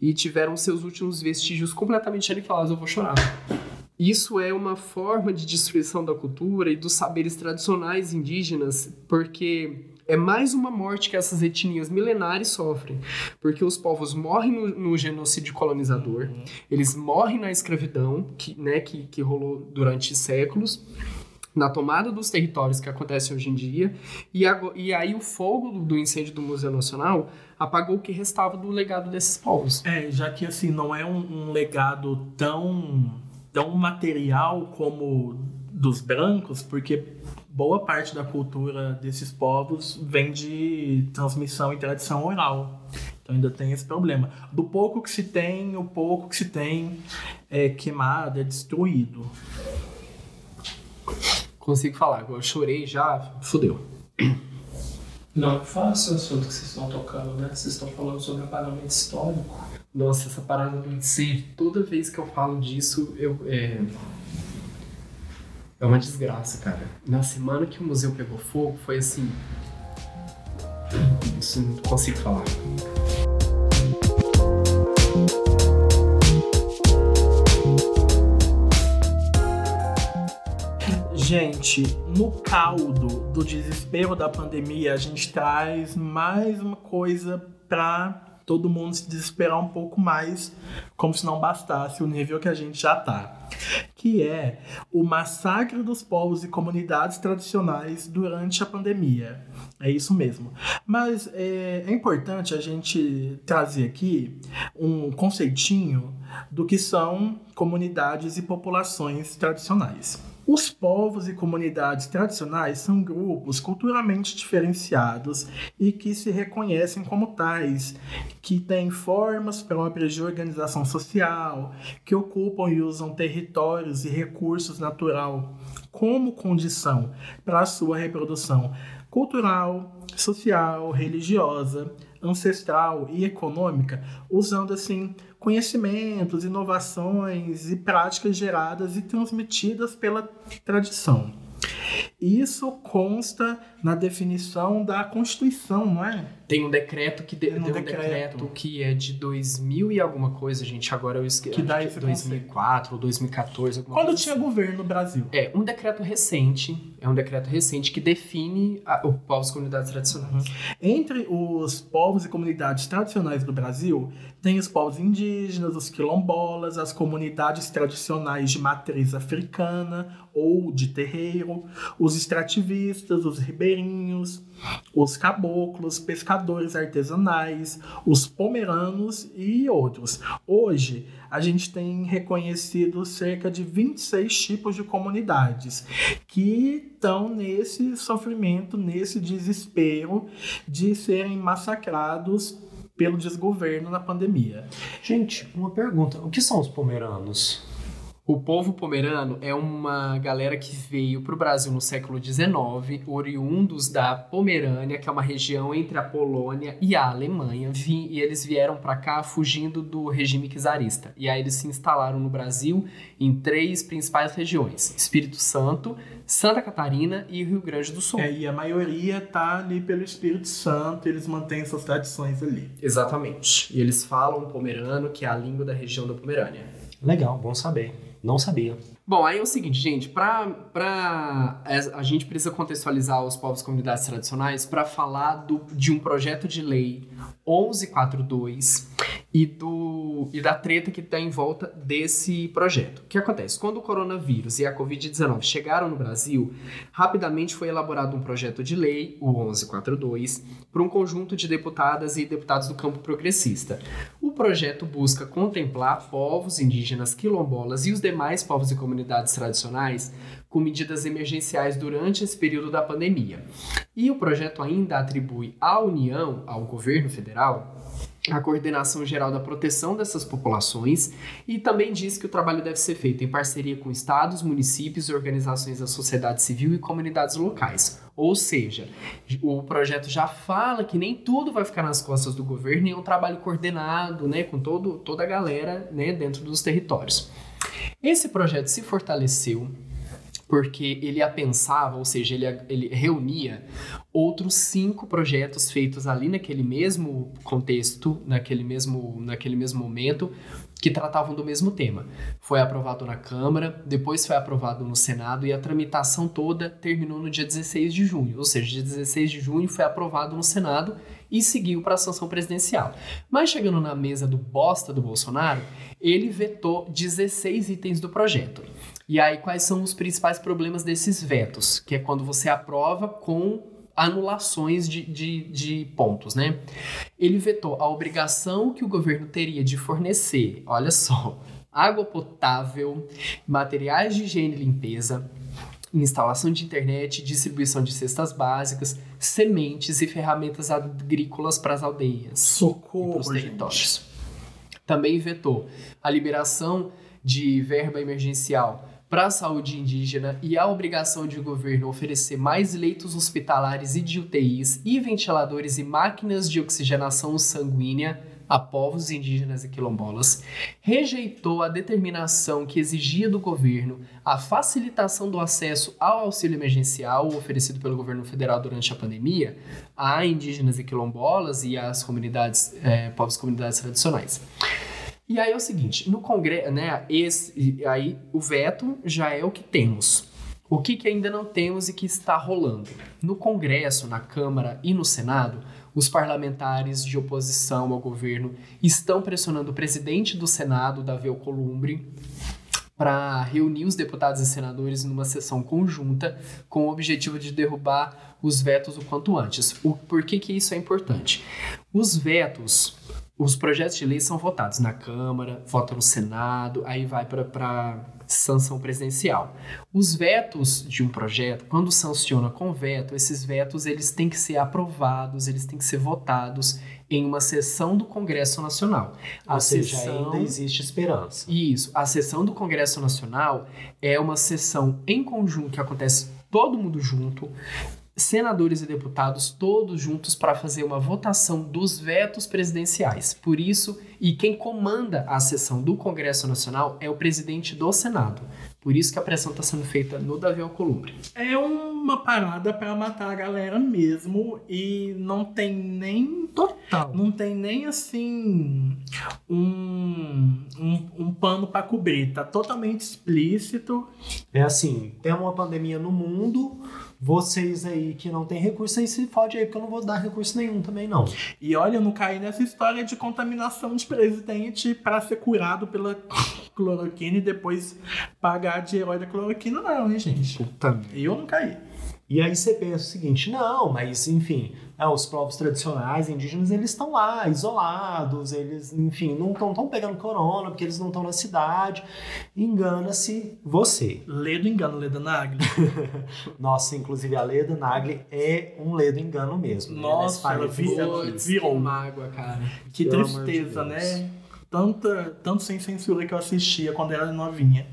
e tiveram seus últimos vestígios completamente aniquilados. Eu vou chorar. Isso é uma forma de destruição da cultura e dos saberes tradicionais indígenas, porque é mais uma morte que essas etnias milenares sofrem. Porque os povos morrem no, no genocídio colonizador, eles morrem na escravidão, que, né, que, que rolou durante séculos, na tomada dos territórios que acontece hoje em dia, e, ago- e aí o fogo do, do incêndio do Museu Nacional apagou o que restava do legado desses povos. É, já que assim, não é um, um legado tão, tão material como dos brancos, porque boa parte da cultura desses povos vem de transmissão e tradição oral. Então ainda tem esse problema. Do pouco que se tem, o pouco que se tem é queimado, é destruído. Consigo falar, eu chorei já, fudeu. Não fácil o assunto que vocês estão tocando, né? Vocês estão falando sobre apagamento histórico. Nossa, essa parada do incêndio, toda vez que eu falo disso, eu. É, é uma desgraça, cara. Na semana que o museu pegou fogo, foi assim. Isso não consigo falar. Gente, no caldo do desespero da pandemia, a gente traz mais uma coisa pra todo mundo se desesperar um pouco mais, como se não bastasse o nível que a gente já tá. Que é o massacre dos povos e comunidades tradicionais durante a pandemia. É isso mesmo. Mas é, é importante a gente trazer aqui um conceitinho do que são comunidades e populações tradicionais. Os povos e comunidades tradicionais são grupos culturalmente diferenciados e que se reconhecem como tais, que têm formas próprias de organização social, que ocupam e usam territórios e recursos natural como condição para a sua reprodução cultural, social, religiosa, ancestral e econômica, usando assim conhecimentos, inovações e práticas geradas e transmitidas pela tradição. Isso consta na definição da Constituição, não é? Tem um decreto que de, Tem um tem um decreto. decreto. que é de 2000 e alguma coisa, gente. Agora eu esqueci. Que dá esse 2004 ou 2014, alguma Quando coisa tinha assim. governo no Brasil. É, um decreto recente, é um decreto recente que define a, o povos e comunidades tradicionais. Entre os povos e comunidades tradicionais do Brasil, tem os povos indígenas, os quilombolas, as comunidades tradicionais de matriz africana ou de terreiro, os extrativistas, os ribeirinhos, os caboclos, pescadores artesanais, os pomeranos e outros. Hoje, a gente tem reconhecido cerca de 26 tipos de comunidades que estão nesse sofrimento, nesse desespero de serem massacrados pelo desgoverno na pandemia. Gente, uma pergunta. O que são os pomeranos? O povo pomerano é uma galera que veio para o Brasil no século XIX, oriundos da Pomerânia, que é uma região entre a Polônia e a Alemanha, e eles vieram para cá fugindo do regime czarista. E aí eles se instalaram no Brasil em três principais regiões: Espírito Santo, Santa Catarina e Rio Grande do Sul. É, e a maioria tá ali pelo Espírito Santo, eles mantêm suas tradições ali. Exatamente. E eles falam pomerano, que é a língua da região da Pomerânia. Legal, bom saber. Não sabia. Bom, aí é o seguinte, gente, pra, pra, é, a gente precisa contextualizar os povos e comunidades tradicionais para falar do, de um projeto de lei 1142 e, do, e da treta que está em volta desse projeto. O que acontece? Quando o coronavírus e a Covid-19 chegaram no Brasil, rapidamente foi elaborado um projeto de lei, o 1142, por um conjunto de deputadas e deputados do campo progressista. O projeto busca contemplar povos indígenas quilombolas e os demais povos e comunidades tradicionais com medidas emergenciais durante esse período da pandemia. E o projeto ainda atribui à União, ao governo federal, a coordenação geral da proteção dessas populações e também diz que o trabalho deve ser feito em parceria com estados, municípios, organizações da sociedade civil e comunidades locais. Ou seja, o projeto já fala que nem tudo vai ficar nas costas do governo e é um trabalho coordenado, né, com todo, toda a galera, né, dentro dos territórios. Esse projeto se fortaleceu porque ele apensava, ou seja, ele, ele reunia outros cinco projetos feitos ali naquele mesmo contexto, naquele mesmo, naquele mesmo momento, que tratavam do mesmo tema. Foi aprovado na Câmara, depois foi aprovado no Senado e a tramitação toda terminou no dia 16 de junho, ou seja, dia 16 de junho foi aprovado no Senado e seguiu para a sanção presidencial. Mas chegando na mesa do bosta do Bolsonaro, ele vetou 16 itens do projeto. E aí, quais são os principais problemas desses vetos? Que é quando você aprova com anulações de, de, de, pontos, né? Ele vetou a obrigação que o governo teria de fornecer, olha só, água potável, materiais de higiene e limpeza, instalação de internet, distribuição de cestas básicas, sementes e ferramentas agrícolas para as aldeias Socorro, e territórios. Também vetou a liberação de verba emergencial para a saúde indígena e a obrigação de governo oferecer mais leitos hospitalares e de UTIs e ventiladores e máquinas de oxigenação sanguínea a povos indígenas e quilombolas, rejeitou a determinação que exigia do governo a facilitação do acesso ao auxílio emergencial oferecido pelo governo federal durante a pandemia a indígenas e quilombolas e às comunidades, é, povos comunidades tradicionais. E aí é o seguinte, no Congresso, né, esse, aí o veto já é o que temos. O que, que ainda não temos e que está rolando? No Congresso, na Câmara e no Senado, os parlamentares de oposição ao governo estão pressionando o presidente do Senado, Davi Alcolumbre, para reunir os deputados e senadores numa sessão conjunta com o objetivo de derrubar os vetos o quanto antes. O, por que, que isso é importante? Os vetos os projetos de lei são votados na Câmara, vota no Senado, aí vai para sanção presidencial. Os vetos de um projeto, quando sanciona com veto, esses vetos eles têm que ser aprovados, eles têm que ser votados em uma sessão do Congresso Nacional. A Ou seja, sessão... ainda existe esperança. Isso. A sessão do Congresso Nacional é uma sessão em conjunto que acontece todo mundo junto, senadores e deputados todos juntos para fazer uma votação dos vetos presidenciais. Por isso, e quem comanda a sessão do Congresso Nacional é o presidente do Senado. Por isso que a pressão está sendo feita no Davi Alcolumbre. É um uma parada pra matar a galera mesmo e não tem nem Total. não tem nem assim um, um, um pano pra cobrir, tá totalmente explícito. É assim, tem uma pandemia no mundo, vocês aí que não tem recurso aí se fode aí, porque eu não vou dar recurso nenhum também não. E olha, eu não caí nessa história de contaminação de presidente pra ser curado pela cloroquina e depois pagar de herói da cloroquina, não, hein, gente? Puta Eu não caí. E aí você pensa o seguinte, não, mas enfim, é, os povos tradicionais indígenas, eles estão lá, isolados, eles, enfim, não estão tão pegando corona, porque eles não estão na cidade. Engana-se você. Ledo engano, Leda Nagli. Nossa, inclusive a Leda Nagli é um ledo engano mesmo. né? Nossa, Nesse ela país vi- ela aqui. Putz, virou. que mágoa, cara. Que Pelo de tristeza, Deus. né? Tanta, tanto sem censura que eu assistia quando era novinha.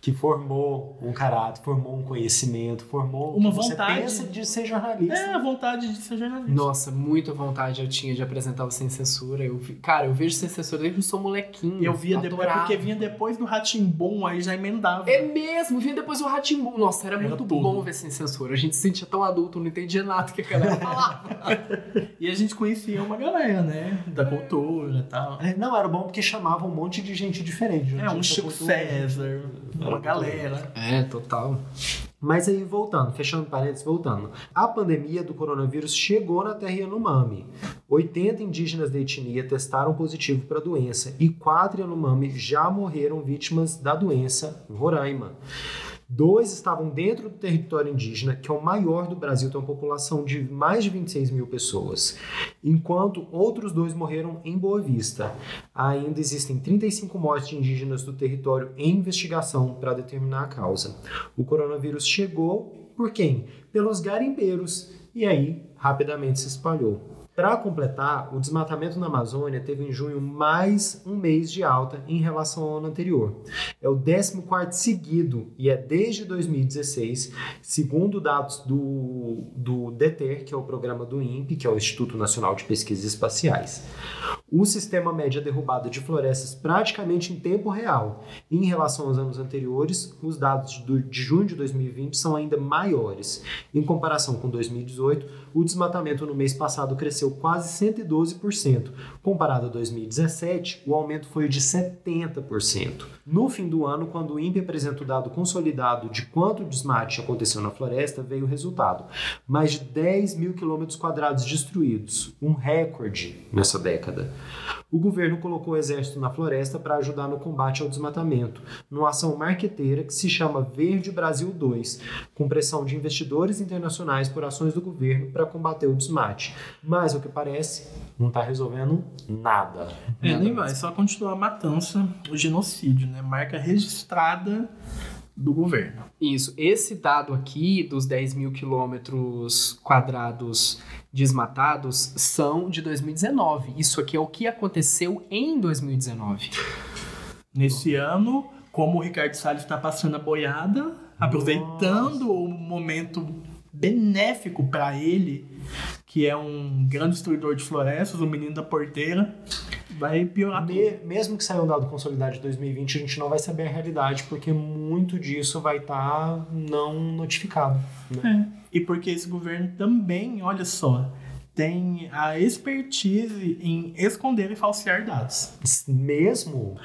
Que formou um caráter, formou um conhecimento, formou Uma que você vontade. pensa de ser jornalista. É a vontade de ser jornalista. Nossa, muita vontade eu tinha de apresentar o Sem Censura. Eu vi- cara, eu vejo Sem Censura desde que eu sou molequinho. Eu via depois, adorava. porque vinha depois do Ratimbum, aí já emendava. É mesmo, vinha depois o Ratimbum. Nossa, era, Era muito tudo. bom ver Sem Censura. A gente se sentia tão adulto, não entendia nada que a galera falava. E a gente conhecia uma galera, né? Da cultura e tal. É, Não, era bom porque chamava um monte de gente diferente. É, um Chico. César, uma galera. é, total. Mas aí, voltando, fechando parênteses, voltando. A pandemia do coronavírus chegou na terra Yanomami. 80 indígenas da etnia testaram positivo para a doença e quatro Yanomami já morreram vítimas da doença em Roraima. Dois estavam dentro do território indígena, que é o maior do Brasil, tem uma população de mais de 26 mil pessoas, enquanto outros dois morreram em Boa Vista. Ainda existem 35 mortes indígenas do território em investigação para determinar a causa. O coronavírus chegou por quem? Pelos garimpeiros e aí rapidamente se espalhou. Para completar, o desmatamento na Amazônia teve em junho mais um mês de alta em relação ao ano anterior. É o 14 seguido e é desde 2016, segundo dados do, do DETER, que é o programa do INPE, que é o Instituto Nacional de Pesquisas Espaciais. O sistema mede a derrubada de florestas praticamente em tempo real. Em relação aos anos anteriores, os dados de junho de 2020 são ainda maiores. Em comparação com 2018, o desmatamento no mês passado cresceu quase 112%. Comparado a 2017, o aumento foi de 70%. No fim do ano, quando o INPE apresenta o dado consolidado de quanto desmate aconteceu na floresta, veio o resultado. Mais de 10 mil quilômetros quadrados destruídos, um recorde nessa década. O governo colocou o exército na floresta para ajudar no combate ao desmatamento, numa ação marqueteira que se chama Verde Brasil 2, com pressão de investidores internacionais por ações do governo para combater o desmate. Mas, o que parece, não está resolvendo nada. É, Nada nem vai, só continuar a matança, o genocídio, né? Marca registrada do governo. Isso. Esse dado aqui dos 10 mil quilômetros quadrados desmatados são de 2019. Isso aqui é o que aconteceu em 2019. Nesse ano, como o Ricardo Salles está passando a boiada, aproveitando o momento benéfico para ele, que é um grande destruidor de florestas, o menino da porteira, vai piorar tudo. Me- mesmo que saia um dado consolidado de 2020, a gente não vai saber a realidade, porque muito disso vai estar não notificado. né? É. E porque esse governo também, olha só, tem a expertise em esconder e falsear dados. Mesmo.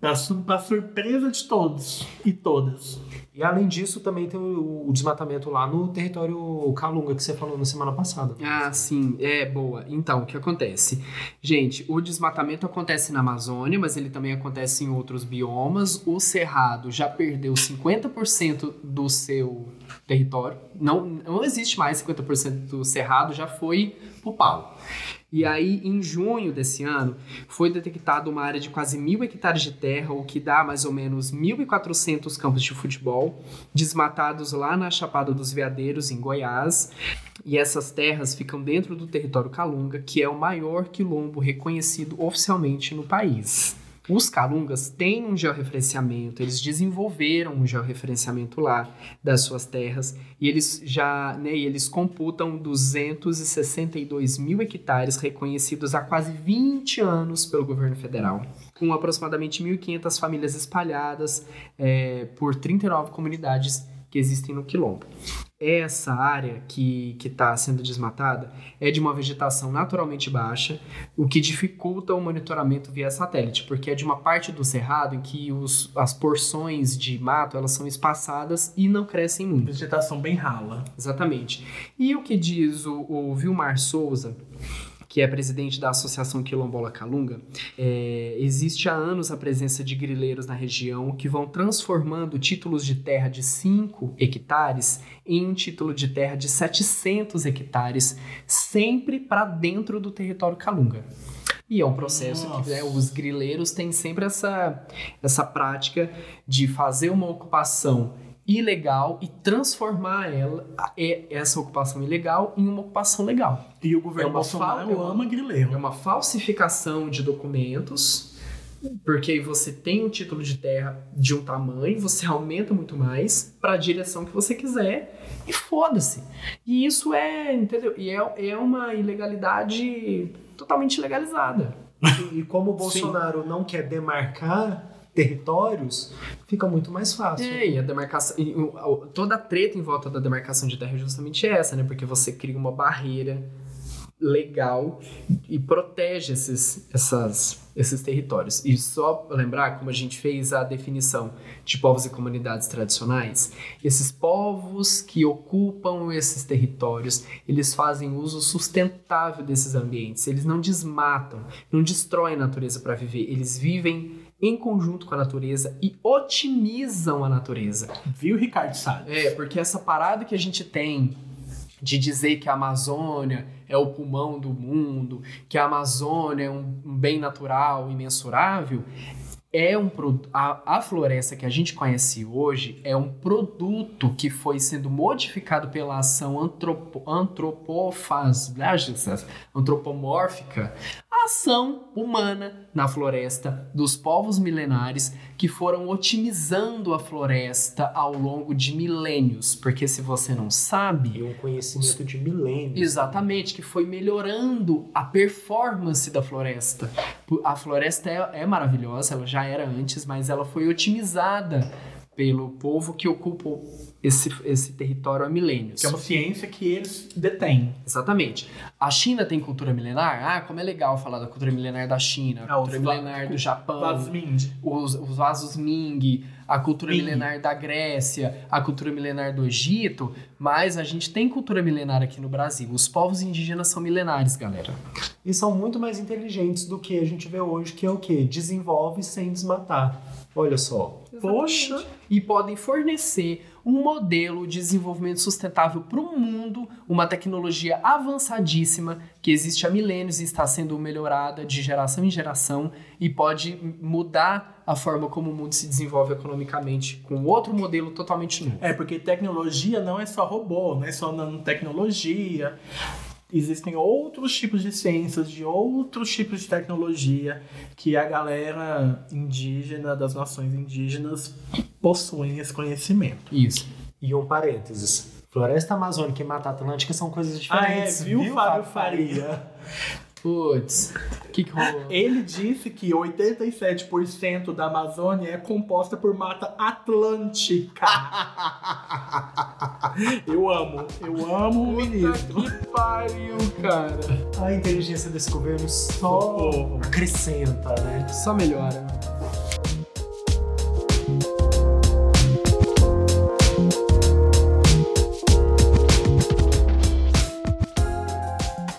Para surpresa de todos e todas. E além disso, também tem o, desmatamento lá no território Calunga, que você falou na semana passada. Ah, sim, é boa. Então, o que acontece? Gente, o desmatamento acontece na Amazônia, mas ele também acontece em outros biomas. O Cerrado já perdeu 50% do seu território. Não, não existe mais 50% do Cerrado, já foi pro pau. E aí, em junho desse ano, foi detectada uma área de quase mil hectares de terra, o que dá mais ou menos 1.400 campos de futebol, desmatados lá na Chapada dos Veadeiros, em Goiás. E essas terras ficam dentro do território Calunga, que é o maior quilombo reconhecido oficialmente no país. Os Calungas têm um georreferenciamento, eles desenvolveram um georreferenciamento lá das suas terras e eles já, né, eles computam 262 mil hectares reconhecidos há quase 20 anos pelo governo federal, com aproximadamente 1.500 famílias espalhadas é, por 39 comunidades que existem no quilombo. Essa área que está sendo desmatada é de uma vegetação naturalmente baixa, o que dificulta o monitoramento via satélite, porque é de uma parte do cerrado em que os, as porções de mato elas são espaçadas e não crescem muito. Vegetação bem rala. Exatamente. E o que diz o, o Vilmar Souza, que é presidente da Associação Quilombola Calunga, é, existe há anos a presença de grileiros na região que vão transformando títulos de terra de 5 hectares em um título de terra de 700 hectares, sempre para dentro do território Calunga. E é um processo que né, os grileiros têm sempre essa, essa prática de fazer uma ocupação ilegal e transformar ela, é, essa ocupação ilegal em uma ocupação legal. E o governo É uma Bolsonaro falta, ama grileiro. É uma falsificação de documentos, porque você tem um título de terra de um tamanho, você aumenta muito mais para a direção que você quiser e foda-se. E isso é, entendeu? E é, é uma ilegalidade totalmente legalizada. E, e como o Bolsonaro não quer demarcar territórios, fica muito mais fácil. É, e a demarcação. toda a treta em volta da demarcação de terra é justamente essa, né? Porque você cria uma barreira legal e protege esses, essas, esses territórios. E só lembrar, como a gente fez a definição de povos e comunidades tradicionais, esses povos que ocupam esses territórios, eles fazem uso sustentável desses ambientes. Eles não desmatam, não destroem a natureza para viver. Eles vivem em conjunto com a natureza e otimizam a natureza. Viu, Ricardo Salles? É, porque essa parada que a gente tem de dizer que a Amazônia é o pulmão do mundo, que a Amazônia é um, bem natural imensurável, é um a, a floresta que a gente conhece hoje é um produto que foi sendo modificado pela ação antropo, antropomórfica, ação humana na floresta dos povos milenares que foram otimizando a floresta ao longo de milênios, porque se você não sabe, E um conhecimento de milênios. Exatamente, que foi melhorando a performance da floresta. A floresta é, é maravilhosa, ela já era antes, mas ela foi otimizada pelo povo que ocupa esse, esse território há milênios. Que é uma ciência que eles detêm. Exatamente. A China tem cultura milenar? Ah, como é legal falar da cultura milenar da China, a Ah, cultura milenar do Japão Vasos Mind. os, os vasos Ming, a cultura Ming. milenar da Grécia, a cultura milenar do Egito, mas a gente tem cultura milenar aqui no Brasil. Os povos indígenas são milenares, galera. E são muito mais inteligentes do que a gente vê hoje, que é o quê? Desenvolve sem desmatar. Olha só. Poxa. E podem fornecer um modelo de desenvolvimento sustentável para o mundo, uma tecnologia avançadíssima que existe há milênios e está sendo melhorada de geração em geração e pode mudar a forma como o mundo se desenvolve economicamente com outro modelo totalmente novo. É, porque tecnologia não é só robô, não é só nanotecnologia. Existem outros tipos de ciências, de outros tipos de tecnologia que a galera indígena, das nações indígenas, possuem esse conhecimento. Isso. E um parênteses. Floresta Amazônica e Mata Atlântica são coisas Ah, é, diferentes. viu, Fábio Faria? Putz, o que, que rolou? Ele disse que 87% da Amazônia é composta por mata atlântica. eu amo, eu amo o ministro. que pariu, cara. A inteligência desse governo só Socorro. acrescenta, né? Só melhora.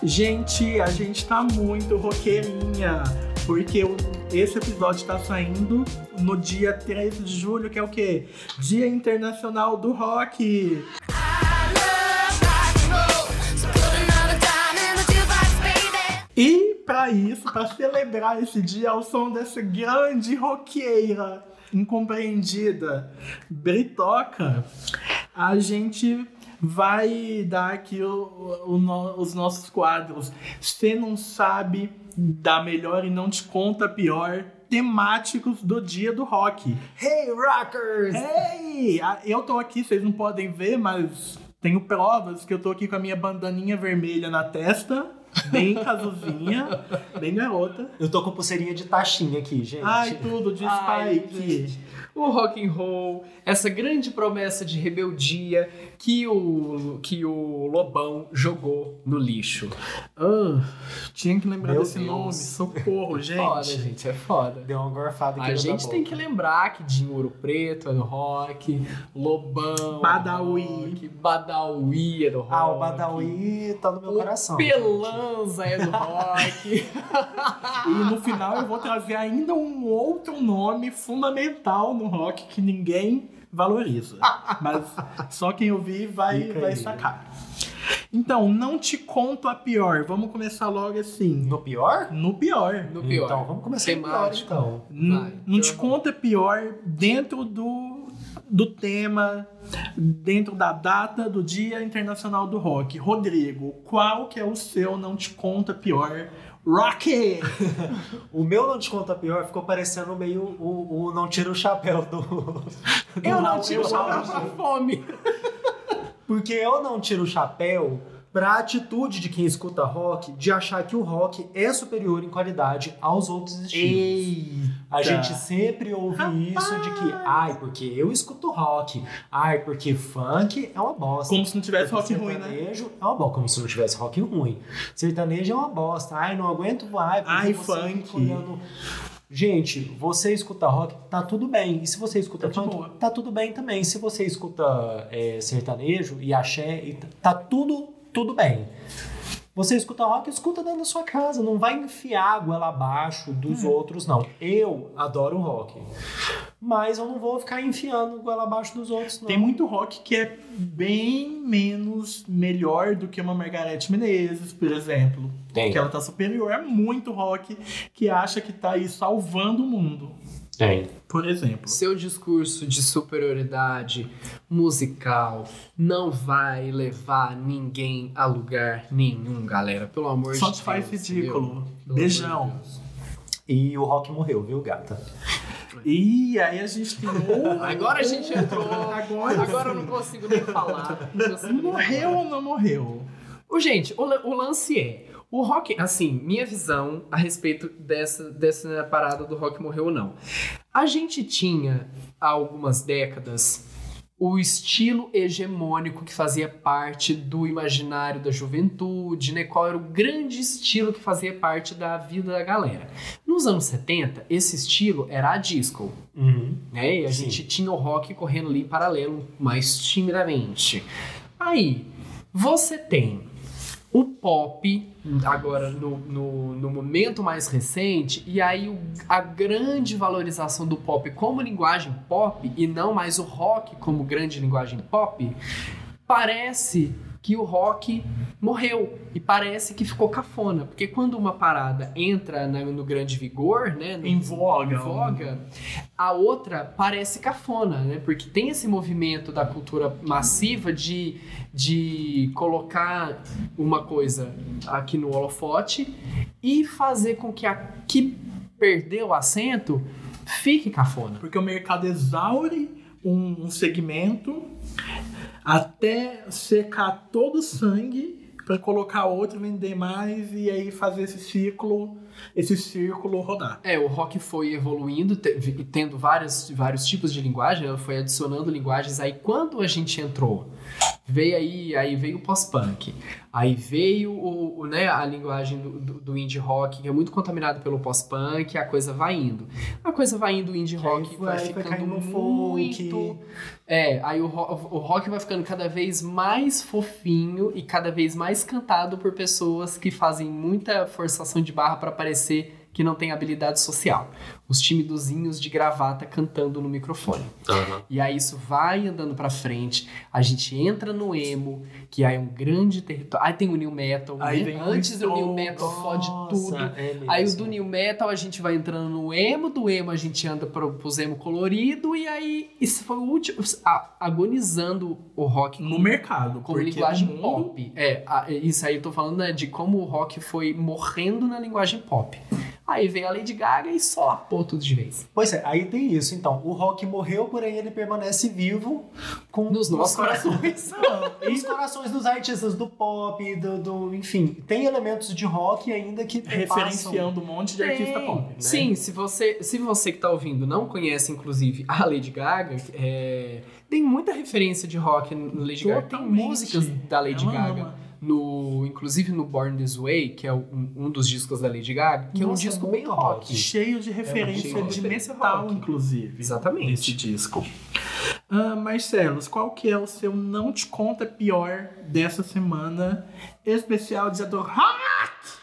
Gente, a gente tá muito roqueirinha, porque esse episódio tá saindo no dia 13 de julho, que é o quê? Dia Internacional do Rock. E pra isso, pra celebrar esse dia ao som dessa grande roqueira incompreendida, Britoca, a gente vai dar aqui o- o os nossos quadros. Você não sabe da melhor e não te conta pior temáticos do dia do rock. Hey, rockers! Hey! Ah, Eu tô aqui, vocês não podem ver, mas tenho provas que eu tô aqui com a minha bandaninha vermelha na testa, bem casuzinha, bem garota. Eu tô com pulseirinha de taxinha aqui, gente. Ai, tudo de Ai, Spike. gente. O rock and roll, essa grande promessa de rebeldia que o, que o Lobão jogou no lixo. Ah, tinha que lembrar Meu desse Deus. nome. Socorro, gente. Foda, gente, é foda. Deu uma gorfada aqui A gente tem que lembrar que Dinho Ouro Preto é do rock, Lobão. Badawi. é do rock, Badawi é do rock. Ah, o Badawi tá no meu O coração. Pelanza é do rock. E no final eu vou trazer ainda um outro nome fundamental no rock que ninguém valoriza. Mas só quem ouvir vai, Fica vai aí. sacar. Então, não te conto a pior. Vamos começar logo assim. No pior? No pior. No pior. Então, vamos começar no pior, Temático. então. N- Vai. não te conta pior dentro do, do tema, dentro da data do Dia Internacional do Rock. Rodrigo, qual que é o seu não te conta pior? Rock! O meu não te conta pior ficou parecendo meio o, o não tira o chapéu do. do Eu não tiro o chapéu pra fome. Porque eu não tiro o chapéu pra atitude de quem escuta rock de achar que o rock é superior em qualidade aos outros estilos. A gente sempre ouve isso de que, ai, porque eu escuto rock, ai, porque funk é uma bosta. Como se não tivesse rock Porque ruim, né? Sertanejo é uma bosta, como se não tivesse rock ruim. Sertanejo é uma bosta, ai, não aguento, ai, porque Ai, funk. olhando- Gente, você escuta rock, tá tudo bem. E se você escuta Tá funk, tá tudo bem também. Se você escuta é, sertanejo e axé, tá tudo, tudo bem. Você escuta rock, escuta dentro da sua casa. Não vai enfiar a goela abaixo dos Hum. outros, não. Eu adoro rock. Mas eu não vou ficar enfiando goela abaixo dos outros, não. Tem muito rock que é bem menos melhor do que uma Margareth Menezes, por exemplo. Tem. Que ela tá superior a muito rock que acha que tá aí salvando o mundo, Tem. por exemplo. Seu discurso de superioridade musical não vai levar ninguém a lugar nenhum, galera. Pelo amor Só de te faz Deus. ridículo. Beijão. Deus. E o rock morreu, viu, gata? E aí a gente tem Agora a gente entrou. Agora, Agora eu não consigo nem falar. Não consigo nem morreu falar. ou não morreu? O, gente, o, o lance é. O rock, assim, minha visão a respeito dessa, dessa parada do rock morreu ou não. A gente tinha, há algumas décadas, o estilo hegemônico que fazia parte do imaginário da juventude, né? Qual era o grande estilo que fazia parte da vida da galera. Nos anos 70, esse estilo era a disco, Uhum. né? E a Sim. gente tinha o rock correndo ali em paralelo, mais timidamente. Aí, você tem o pop, agora no, no, no momento mais recente, e aí o- a grande valorização do pop como linguagem pop, e não mais o rock como grande linguagem pop, parece que o rock morreu e parece que ficou cafona, porque quando uma parada entra na- no grande vigor, né, no- Em voga. em voga, a outra parece cafona, né? Porque tem esse movimento da cultura massiva de, de colocar uma coisa aqui no holofote e fazer com que a que perdeu o assento fique cafona. Porque o mercado exaure um, um segmento até secar todo o sangue para colocar outro, vender mais e aí fazer esse ciclo, esse círculo rodar. É, o rock foi evoluindo, te- vi- tendo vários, vários tipos de linguagem, foi adicionando linguagens. Aí quando a gente entrou, veio aí, aí veio o pós-punk, aí veio o, o, né, a linguagem do, do, do indie rock, que é muito contaminado pelo pós-punk, a coisa vai indo. A coisa vai indo, o indie rock Aí vai, vai- ficando muito... folk. É, aí o, o rock vai ficando cada vez mais fofinho e cada vez mais cantado por pessoas que fazem muita forçação de barra para parecer que não tem habilidade social. Os timidozinhos de gravata cantando no microfone. E aí isso vai andando pra frente, a gente entra no emo, que aí é um grande território. Aí tem o new metal, Aí né? vem o Antes o new metal fode tudo. É. Aí o do new metal a gente vai entrando no emo, do emo a gente anda pro, pros emo colorido e aí isso foi o último agonizando o rock No mercado. como linguagem mundo- pop. É, a- isso aí eu tô falando né, de como o rock foi morrendo na linguagem pop. Aí vem a Lady Gaga e solapou tudo de vez. Pois é, aí tem isso. Então, o rock morreu, porém ele permanece vivo com Nos nossos corações. Nos corações dos artistas do pop, do, do- enfim, tem elementos de rock ainda que Referenciando um monte de artista Tem. pop. né? Sim, se você, se você que tá ouvindo não conhece, inclusive, a Lady Gaga, é, tem muita referência de rock no Lady Gaga. Tem Totalmente. músicas da Lady Ela Gaga. ama. No, inclusive no Born This Way, que é um, um dos discos da Lady Gaga, que é um Nossa, disco bem rock. rock. Cheio de referência cheio de de metal, rock. inclusive. Exatamente. Nesse disco. Ah, Marcelos, qual que é o seu não te conta pior dessa semana? Especial do rock!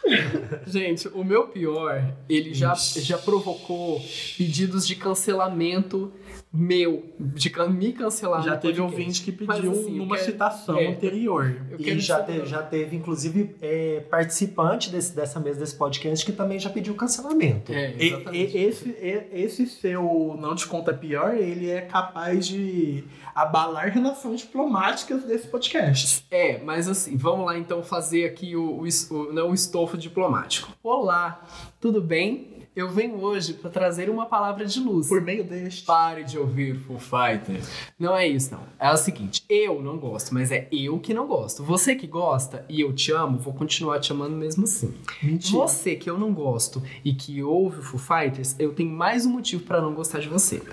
Gente, o meu pior, ele já, já provocou pedidos de cancelamento meu, de can- me cancelar Já teve podcast. ouvinte que Mas, pediu assim, numa quero- citação é, anterior. E já, te- já teve, inclusive, é, participante desse- dessa mesa desse podcast que também já pediu cancelamento. É, E- exatamente. e- esse, e- esse seu não te conta pior, ele é capaz de abalar relações diplomáticas desse podcast. É, mas assim, vamos lá então fazer aqui o, o, o- não, o estofo diplomático. Olá, tudo bem? Eu venho hoje para trazer uma palavra de luz. Por meio deste. Pare de ouvir Foo Fighters. Não é isso, não. É o seguinte, eu não gosto, mas é eu que não gosto. Você que gosta e eu te amo, vou continuar te amando mesmo assim. Mentira. Você que eu não gosto e que ouve o Foo Fighters, eu tenho mais um motivo pra não gostar de você. O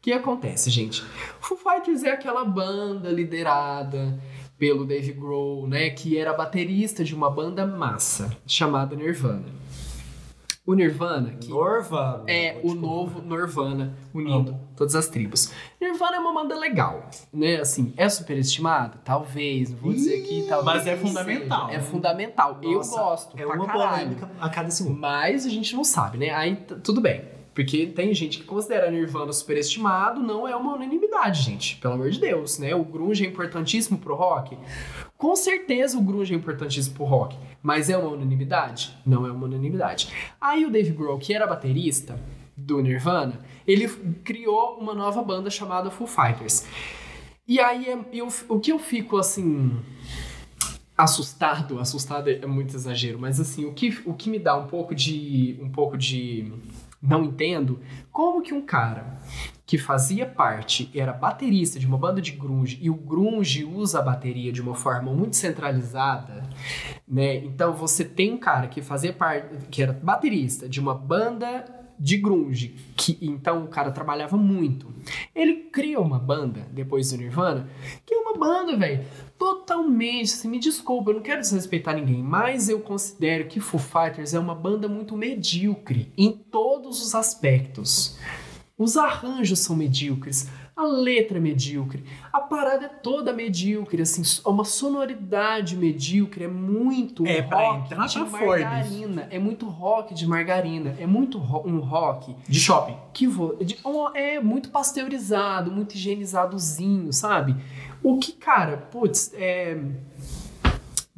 que acontece, gente? Foo Fighters é aquela banda liderada pelo Dave Grohl, né, que era baterista de uma banda massa chamada Nirvana. O Nirvana, que é o novo Nirvana unindo todas as tribos. Nirvana é uma banda legal, né? Assim, é superestimado? Talvez, não vou dizer que talvez. mas é fundamental. É fundamental. eu Nossa, gosto. É uma caralho. polêmica a cada segundo. Mas a gente não sabe, né? Aí tudo bem. Porque tem gente que considera Nirvana superestimado, não é uma unanimidade, gente. Pelo amor de Deus, né? O grunge é importantíssimo pro rock. Com certeza o grunge é importantíssimo pro rock. Mas é uma unanimidade? Não é uma unanimidade. Aí o Dave Grohl, que era baterista do Nirvana, ele criou uma nova banda chamada Foo Fighters. E aí é- eu, o que eu fico assim assustado, assustado é muito exagero, mas assim, o que, o que me dá um pouco de um pouco de não entendo, como que um cara que fazia parte, era baterista de uma banda de grunge e o grunge usa a bateria de uma forma muito centralizada, né? Então você tem um cara que fazia parte, que era baterista de uma banda de grunge, que então o cara trabalhava muito. Ele cria uma banda depois do Nirvana, que é uma banda, velho, totalmente, assim, me desculpa, eu não quero desrespeitar ninguém, mas eu considero que Foo Fighters é uma banda muito medíocre em todos os aspectos. Os arranjos são medíocres, a letra é medíocre, a parada é toda medíocre, assim, é uma sonoridade medíocre, é muito É, pra rock entrar de Forbes. margarina, é muito rock de margarina, é muito ro- um rock De shopping. que de- é muito pasteurizado, muito higienizadozinho, sabe? O que, cara, putz, é.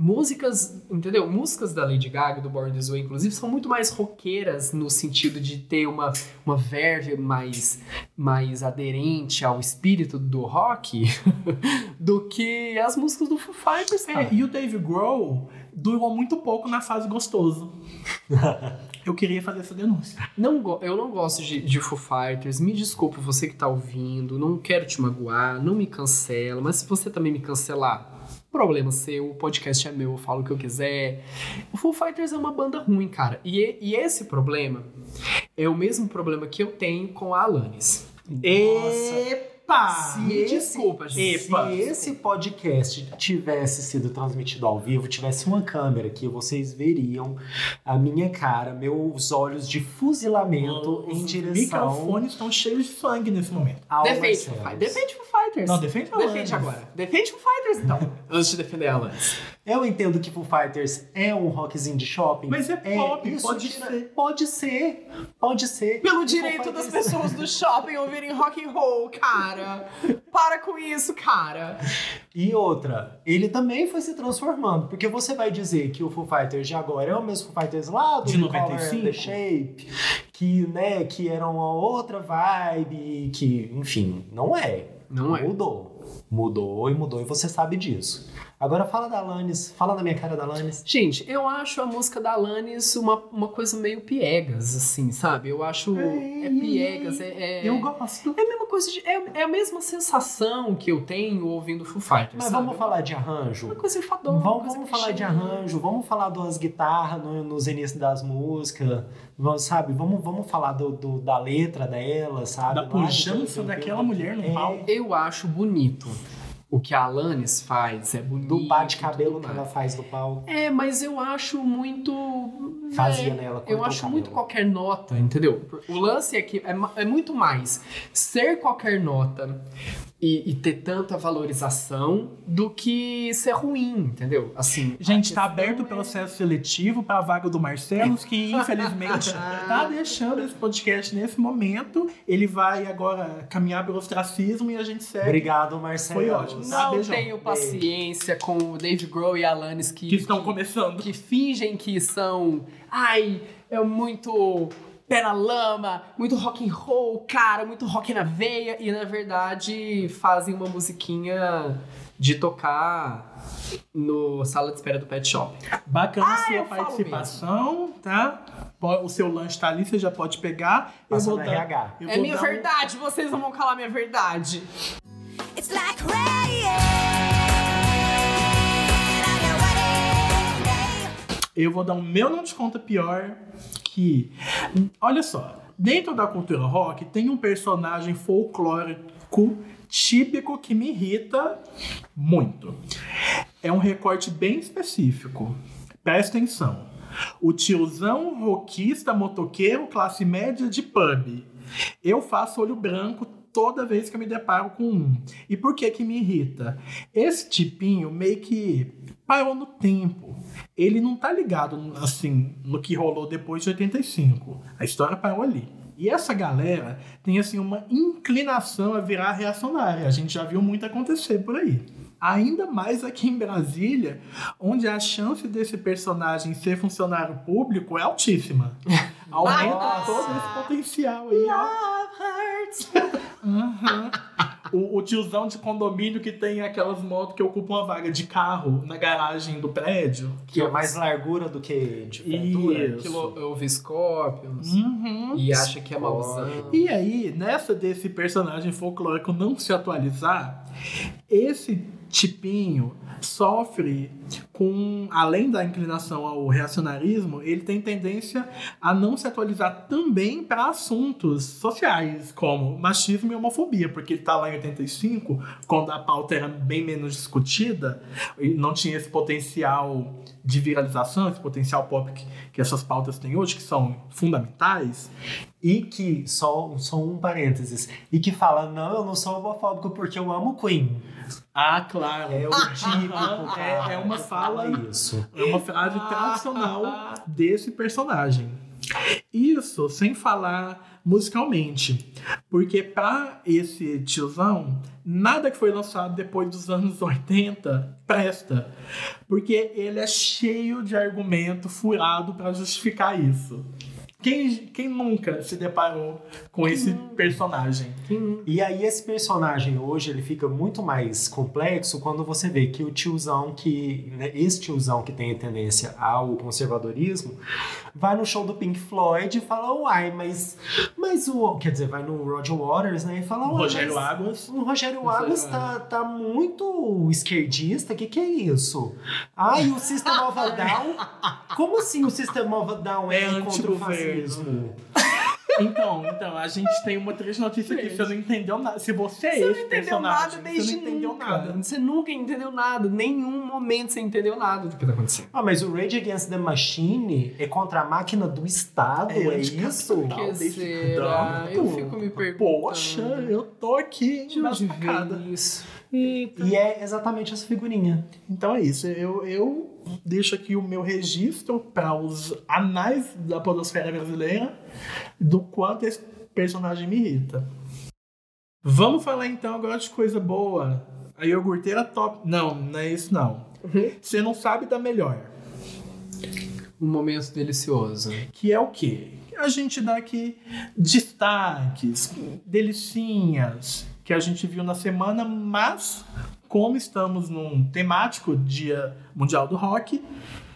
Músicas, entendeu? Músicas da Lady Gaga, do Born This Way, inclusive, são muito mais roqueiras no sentido de ter uma, uma verve mais, mais aderente ao espírito do rock do que as músicas do Foo Fighters, cara. É, e o Dave Grohl durou muito pouco na fase gostoso. Eu queria fazer essa denúncia. Não eu não gosto de, de Foo Fighters. Me desculpe você que tá ouvindo. Não quero te magoar. Não me cancela. Mas se você também me cancelar, problema seu. O podcast é meu. Eu falo o que eu quiser. O Foo Fighters é uma banda ruim, cara. E, e- e esse problema é o mesmo problema que eu tenho com a Alanis. Epa! Me desculpa, gente. Epa. Se esse podcast tivesse sido transmitido ao vivo, tivesse uma câmera aqui, vocês veriam a minha cara, meus olhos de fuzilamento em Os direção microfones estão cheios de sangue nesse momento. Defende Foo. Fighters. Defende Foo Fighters. Não, defende a Defende agora. Defende Foo Fighters, então. Antes de defender a Alanis. Eu entendo que Foo Fighters é um rockzinho de shopping. Mas é pop, pode tira- ser. Pode ser, pode ser. Pelo direito das pessoas do shopping ouvirem rock and roll, cara. Para com isso, cara. E outra, ele também foi se transformando, porque você vai dizer que o Foo Fighters de agora é o mesmo Foo Fighters lá do De Color 95? The Shape, que, né, que era uma outra vibe, que, enfim, não é. Não é. Mudou. Mudou e mudou e você sabe disso. Agora fala da Alanis, fala na minha cara da Alanis. Gente, eu acho a música da Alanis uma, uma coisa meio piegas, assim, sabe? Eu acho. É, piegas, é. é... Eu gosto. É a mesma coisa de. É, é a mesma sensação que eu tenho ouvindo Foo Fighters. Mas sabe? vamos falar de arranjo. Uma coisa enfadonha. uma Vamos, coisa vamos falar de arranjo, vamos falar das guitarras no, nos inícios das músicas, vamos, sabe? Vamos, vamos falar do, do- da letra dela, sabe? Da pujança daquela mulher no é, palco. Eu acho bonito. O que a Alanis faz é bonito. Do bate-cabelo tudo que mais. ela faz no palco. É, mas eu acho muito. Fazia é, nela, Eu acho o muito cabelo. qualquer nota, entendeu? O lance é que é, é muito mais ser qualquer nota e, e ter tanta valorização do que ser ruim, entendeu? Assim. Gente, tá aberto o é- processo seletivo para a vaga do Marcelos, que infelizmente tá deixando esse podcast nesse momento. Ele vai agora caminhar pelo ostracismo e a gente segue. Obrigado, Marcelo. Foi ótimo. Não beijão. tenho paciência com o Dave Grohl e a Alanis que, Que estão começando. que fingem que são. Ai, é muito pé na lama, muito rock and roll, cara, muito rock na veia, e na verdade fazem uma musiquinha de tocar no sala de espera do pet shop. Bacana a sua participação, tá? O seu lanche tá ali, você já pode pegar. Eu vou dar, RH. eu é vou minha dar um- verdade, vocês não vão calar minha verdade. Eu vou dar um meu não te conta pior que. Olha só, dentro da cultura rock tem um personagem folclórico típico que me irrita muito. É um recorte bem específico. Presta atenção. O tiozão rockista motoqueiro classe média de pub. Eu faço olho branco toda vez que eu me deparo com um. E por que que me irrita? Esse tipinho meio que parou no tempo. Ele não tá ligado assim no que rolou depois de 85. A história parou ali. E essa galera tem assim uma inclinação a virar reacionária. A gente já viu muito acontecer por aí. Ainda mais aqui em Brasília, onde a chance desse personagem ser funcionário público é altíssima. Aumenta Nossa. todo esse potencial aí, ó. Uhum. O, o tiozão de condomínio que tem aquelas motos que ocupam uma vaga de carro na garagem do prédio. Que é mais largura do que. Isso. Que ouve Scorpions Uhum. e acha que é mauzão. E aí, nessa desse personagem folclórico não se atualizar, esse tipinho sofre com, além da inclinação ao reacionarismo, ele tem tendência a não se atualizar também para assuntos sociais, como machismo e homofobia, porque ele tá lá em 85, quando a pauta era bem menos discutida, e não tinha esse potencial de viralização, esse potencial pop que, que essas pautas têm hoje, que são fundamentais. E que, só, só um parênteses, e que fala, não, eu não sou homofóbico porque eu amo Queen. Ah, claro. É o típico, cara, É, é uma fala, isso. é uma frase tradicional desse personagem. Isso sem falar musicalmente. Porque para esse tiozão, nada que foi lançado depois dos anos 80 presta. Porque ele é cheio de argumento furado para justificar isso. Quem, quem nunca se deparou com esse personagem? E aí esse personagem hoje ele fica muito mais complexo quando você vê que o tiozão que né, esse tiozão que tem tendência ao conservadorismo vai no show do Pink Floyd e fala uai mas mas o quer dizer vai no Roger Waters né e fala O uai, Rogério mas Águas. o Rogério Águas tá, tá muito esquerdista que que é isso ai o System of a Down como assim o System of a Down é, É contra o antigoverno. Fascismo Então, então, a gente tem uma triste notícia aqui. Você não entendeu nada. Se você é Você não esse entendeu personagem, nada desde você não entendeu nunca. nada. Você nunca entendeu nada. Nenhum momento você entendeu nada do que tá acontecendo. Ah, mas o Rage Against the Machine é contra a máquina do Estado, é, É isso? que será? Eu fico me perguntando. Poxa, eu tô aqui de onde embasbacada. veio isso? Eita. E é exatamente essa figurinha. Então é isso. Eu, eu deixo aqui o meu registro para os anais da podosfera brasileira do quanto esse personagem me irrita. Vamos falar então agora de coisa boa. A iogurteira top. Não, não é isso não. Você não sabe da melhor. Um momento delicioso. Que é o quê? A gente dá aqui destaques, delicinhas que a gente viu na semana, mas como estamos num temático Dia Mundial do Rock,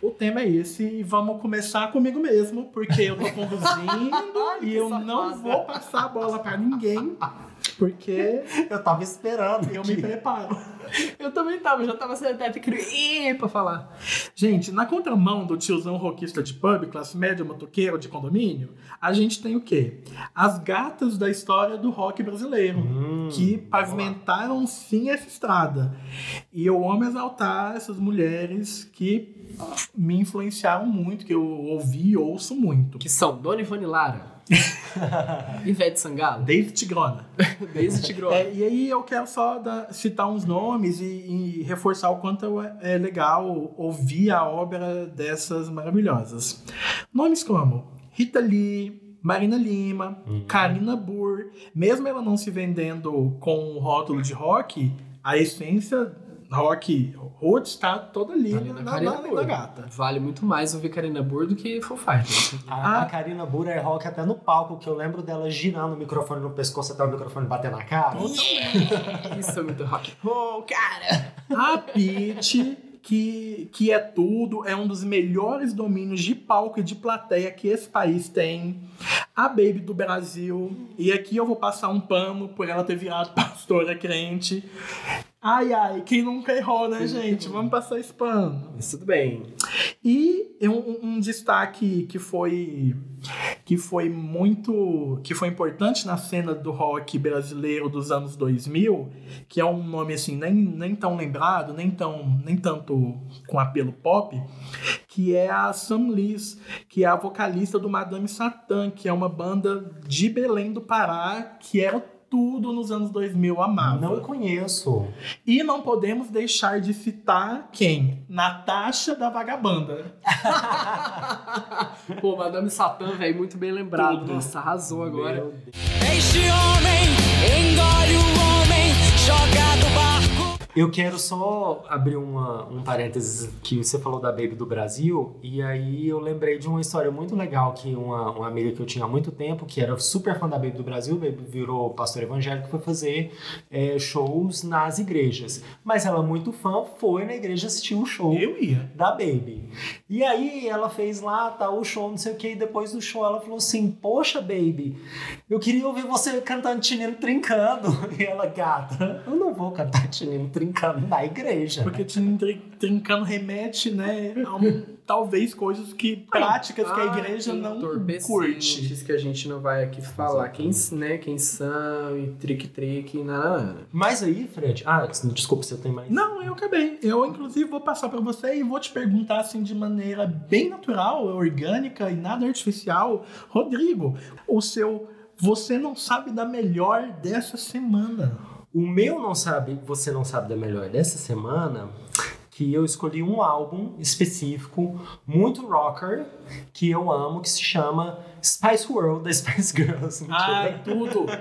o tema é esse e vamos começar comigo mesmo, porque eu tô conduzindo e eu não vou passar a bola pra ninguém, porque Eu tava esperando. eu me preparo. Eu também tava, já tava sentado querendo ir pra falar. Gente, na contramão do tiozão rockista de pub, classe média, motoqueiro de condomínio, a gente tem o quê? As gatas da história do rock brasileiro, Hum, que pavimentaram sim essa estrada. E eu amo exaltar essas mulheres que me influenciaram muito, que eu ouvi e ouço muito. Que são Dona Ivone Lara, Ivete Sangalo, David Tigrona. Daisy Tigrona. É, e aí eu quero só dar- citar uns nomes e, e reforçar o quanto é, é legal ouvir a obra dessas maravilhosas. Nomes como Rita Lee, Marina Lima, Karina Burr, mesmo ela não se vendendo com o rótulo de rock, a essência rock roots está toda ali, Tá na, na na, Karina na- Burr. na gata. Vale muito mais ouvir Karina Burr do que Foo Fighters. A, Ah. a Karina Bura é rock até no palco, que eu lembro dela girando o microfone no pescoço até o microfone bater na cara. Isso é muito rock. Oh, cara! A Pitty, que, que é tudo, é um dos melhores domínios de palco e de plateia que esse país tem. A Baby do Brasil, e aqui eu vou passar um pano por ela ter virado pastora crente. Ai, ai, quem nunca errou, né, gente? Vamos passar esse pano. Tudo bem. E um, um destaque que foi que foi muito que foi importante na cena do rock brasileiro dos anos 2000, que é um nome assim nem, nem tão lembrado, nem tão nem tanto com apelo pop, que é a Sam Liz, que é a vocalista do Madame Satã, que é uma banda de Belém do Pará, que era tudo nos anos 2000 amava. Não conheço. E não podemos deixar de citar quem? Natasha da Vagabanda. Pô, Madame Satã, velho, muito bem lembrado. Tudo. Nossa, arrasou agora. Este homem engole o homem, joga do barco. Eu quero só abrir uma, um parênteses que você falou da Baby do Brasil, e aí eu lembrei de uma história muito legal que uma, uma amiga que eu tinha há muito tempo, que era super fã da Baby do Brasil, Baby virou pastor evangélico, foi fazer é, shows nas igrejas. Mas ela, muito fã, foi na igreja assistir o show Eu ia. da Baby. E aí ela fez lá, tá, o show, não sei o que, e depois do show ela falou assim, poxa, Baby, eu queria ouvir você cantando Tinino Trincando. E ela, gata, eu não vou cantar Tinino Trincando na igreja. Porque trin- trin- trincando remete, né? A um- talvez coisas que. práticas que a igreja não curte. que a gente não vai aqui falar quem, né, quem são e trick-trick e nada. Mas aí, Fred, ah, desculpa se eu tenho mais. Não, eu acabei. Eu, inclusive, vou passar pra você e vou te perguntar, assim, de maneira bem natural, orgânica e nada artificial. Rodrigo, o seu. Você não sabe da melhor dessa semana. O meu não sabe, você não sabe da melhor dessa semana, que eu escolhi um álbum específico, muito rocker, que eu amo, que se chama Spice World da Spice Girls. Mentira. Ai, tudo.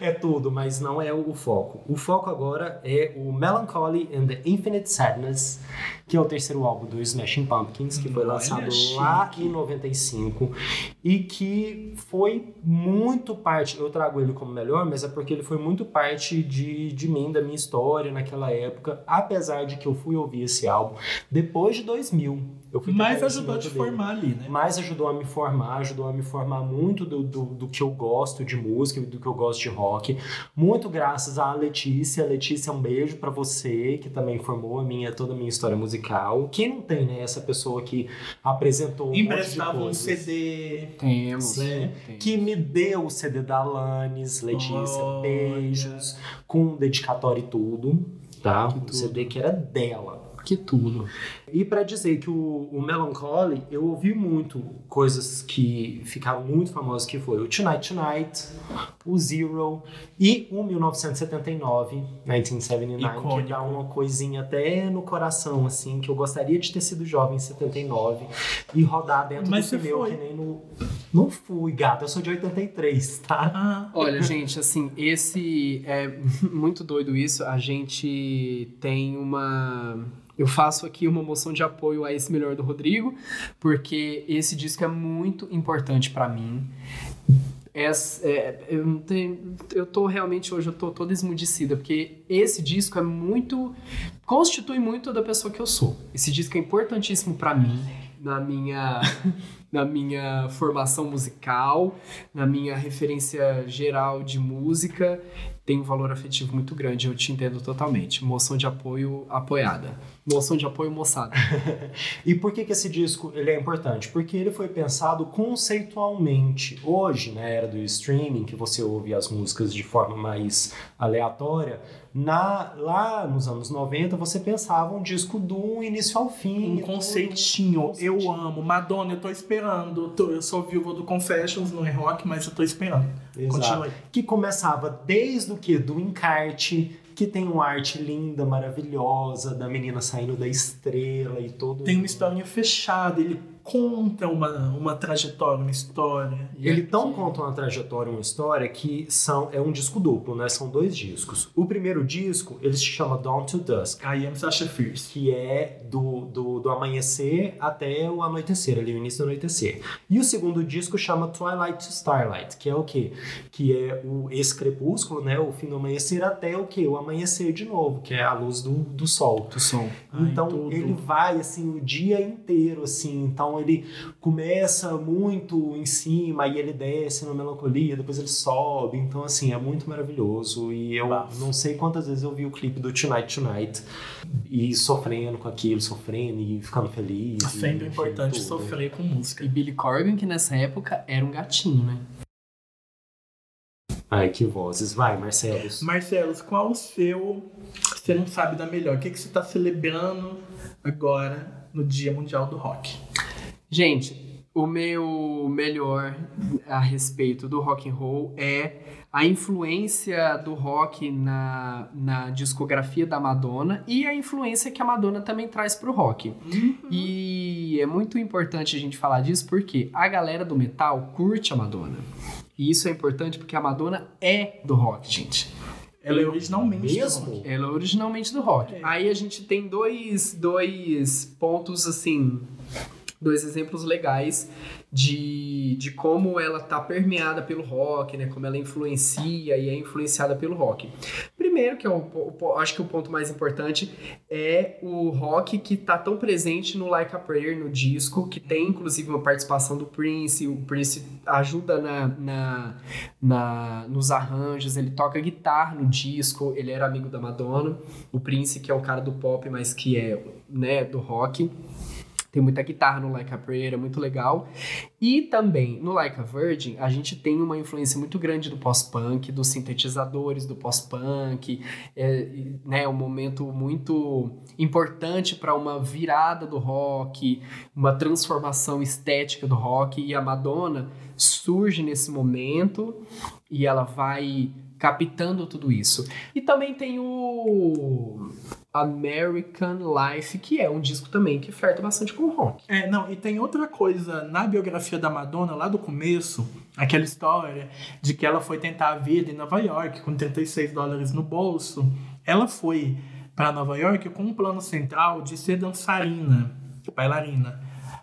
É tudo, mas não é o foco. O foco agora é o Melancholy and the Infinite Sadness, que é o terceiro álbum do Smashing Pumpkins, que foi Olha, lançado chique. lá em 95 e que foi muito parte. Eu trago ele como melhor, mas é porque ele foi muito parte de, de mim, da minha história naquela época, apesar de que eu fui ouvir esse álbum depois de 2000. Eu fui Mas ajudou a te dele formar ali, né? mas ajudou a me formar, ajudou a me formar muito do, do, do que eu gosto de música, do que eu gosto de rock. Muito graças à Letícia. Letícia, um beijo pra você, que também formou a minha, toda a minha história musical. Quem não tem, né? Essa pessoa que apresentou um Emprestava monte um de coisas. CD. Temos. Temos. que me deu o CD da Alanis, Letícia, Olha. beijos, com dedicatório e tudo, tá? Que O tudo. CD que era dela. Que tudo. E pra dizer que o, o Melancholy, eu ouvi muito coisas que ficaram muito famosas, que foi o Tonight Tonight, o Zero e o 1979, 1979, que Icônico. dá uma coisinha até no coração, assim, que eu gostaria de ter sido jovem em 79 e rodar dentro Mas do você pneu foi. que nem no... Não fui, gato, eu sou de 83, tá? Ah, Olha, gente, assim, esse é muito doido isso. A gente tem uma. Eu faço aqui uma moção de apoio a esse melhor do Rodrigo, porque esse disco é muito importante pra mim. Essa, é, eu, não tenho, eu tô realmente hoje eu tô toda esmudecida, porque esse disco é muito. constitui muito da pessoa que eu sou. Esse disco é importantíssimo pra mim, na minha, na minha formação musical, na minha referência geral de música. Tem um valor afetivo muito grande, eu te entendo totalmente. Moção de apoio apoiada. Moção de apoio moçada. E por que, que esse disco ele é importante? Porque ele foi pensado conceitualmente. Hoje, na era do streaming, que você ouve as músicas de forma mais aleatória, na, lá nos anos 90 você pensava um disco do início ao fim. Um conceitinho, eu amo. Madonna, eu tô esperando. Tô- eu sou viúva do Confessions, não é rock, mas eu tô esperando. Exato. Que começava desde o que? Do encarte, que tem uma arte linda, maravilhosa, da menina saindo da estrela e todo. Tem uma historinha fechada, ele conta uma, uma trajetória, uma história. Ele tão conta uma trajetória, uma história que são é um disco duplo, né? São dois discos. O primeiro disco ele se chama Dawn to Dusk, I am Sasha Fierce. que é do, do, do amanhecer até o anoitecer, ali o início do anoitecer. E o segundo disco chama Twilight to Starlight, que é o quê? Que é o esse crepúsculo, né? O fim do amanhecer até o quê? O amanhecer de novo, que é a luz do, do sol. Do. Ai, Então ele vai assim o dia inteiro assim, então ele começa muito em cima e ele desce na melancolia, depois ele sobe, então assim é muito maravilhoso e eu Bafo. não sei quantas vezes eu vi o clipe do Tonight Tonight e sofrendo com aquilo, sofrendo e ficando feliz. e, Sempre enfim, importante tudo. sofrer com música. E Billy Corgan, que nessa época era um gatinho, né? Ai, que vozes. Vai, Marcelo. Marcelos, qual o seu. Você não sabe da melhor. O que, que você está celebrando agora no Dia Mundial do Rock? Gente, o meu melhor a respeito do rock and roll é a influência do rock na, na discografia da Madonna e a influência que a Madonna também traz pro rock. E é muito importante a gente falar disso porque a galera do metal curte a Madonna. E isso é importante porque a Madonna é do rock, gente. Ela é originalmente. do Mesmo? rock. Ela é originalmente do rock. É. Aí a gente tem dois, dois pontos, assim, dois exemplos legais de, de como ela tá permeada pelo rock, né? Como ela influencia e é influenciada pelo rock. Primeiro, que é o, acho que o ponto mais importante, é o rock que tá tão presente no Like a Prayer, no disco, que tem inclusive uma participação do Prince, o Prince ajuda na, na, na- nos arranjos, ele toca guitarra no disco, ele era amigo da Madonna, o Prince que é o cara do pop, mas que é né, do rock. Tem muita guitarra no Like a Prayer, é muito legal. E também no Like a Virgin, a gente tem uma influência muito grande do pós-punk, dos sintetizadores do pós-punk. É, né, um momento muito importante para uma virada do rock, uma transformação estética do rock. E a Madonna surge nesse momento e ela vai captando tudo isso. E também tem o American Life, que é um disco também que flerta bastante com rock. É, não, e tem outra coisa na biografia da Madonna, lá do começo, aquela história de que ela foi tentar a vida em Nova York com 36 dólares no bolso. Ela foi para Nova York com um plano central de ser dançarina, bailarina.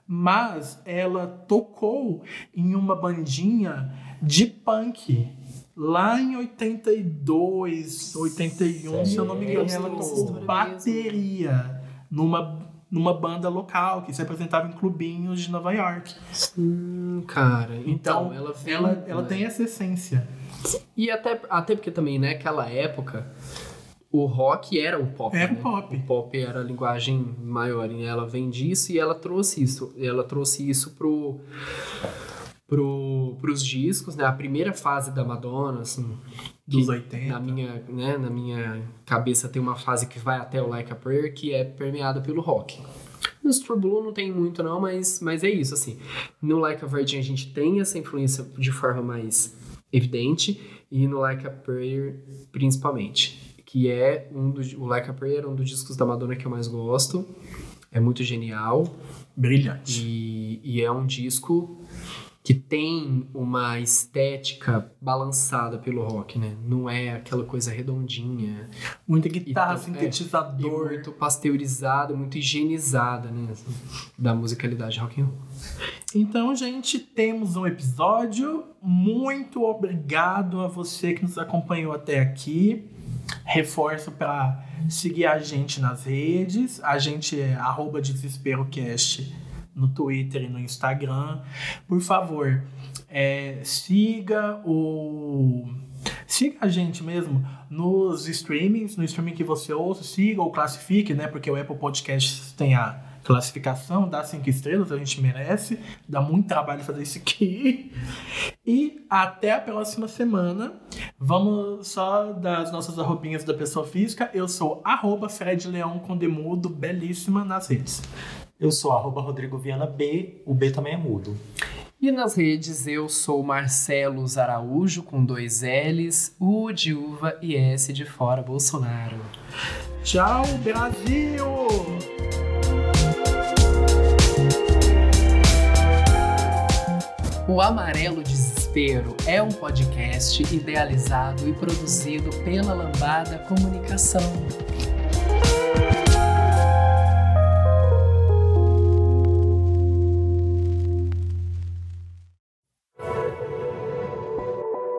Mas ela tocou em uma bandinha de punk. Lá em 82, 81, se eu não me engano, ela tocou bateria numa, numa banda local que se apresentava em clubinhos de Nova York. Hum, cara. Então, Então, ela vem, ela, ela né? tem essa essência. E até, até porque também, né, naquela época, o rock era o pop. Era o né? pop. O pop era a linguagem maior, né? Ela vem disso e ela trouxe isso. Ela trouxe isso pro, pro, pros discos, né? A primeira fase da Madonna, assim. Dos que 80. Na minha, né, na minha cabeça tem uma fase que vai até o Like a Prayer, que é permeada pelo rock. No True Blue não tem muito não, mas, mas é isso, assim. No Like a Virgin a gente tem essa influência de forma mais evidente, e no Like a Prayer principalmente. Que é um dos... O Like a Prayer é um dos discos da Madonna que eu mais gosto. É muito genial. Brilhante. E, e é um disco que tem uma estética balançada pelo rock, né? Não é aquela coisa redondinha. Muita guitarra, é, sintetizador. muito pasteurizada, muito higienizada, né? assim, da musicalidade rock and roll. Então, gente, temos um episódio. Muito obrigado a você que nos acompanhou até aqui. Reforço para seguir a gente nas redes. A gente é arroba DesesperoCast no Twitter e no Instagram. Por favor, é, siga o. Siga a gente mesmo nos streamings, no streaming que você ouça, siga ou classifique, né? Porque o Apple Podcasts tem a classificação, dá cinco estrelas, a gente merece. Dá muito trabalho fazer isso aqui. E até a próxima semana. Vamos só das nossas arrobinhas da pessoa física. Eu sou arroba Fred Leão com demudo, belíssima nas redes. Eu sou arroba Rodrigo Viana B, o B também é mudo. E nas redes eu sou Marcelo Araújo com dois L's, U de uva e S de fora Bolsonaro. Tchau, Brasil! O Amarelo Desespero é um podcast idealizado e produzido pela Lambada Comunicação.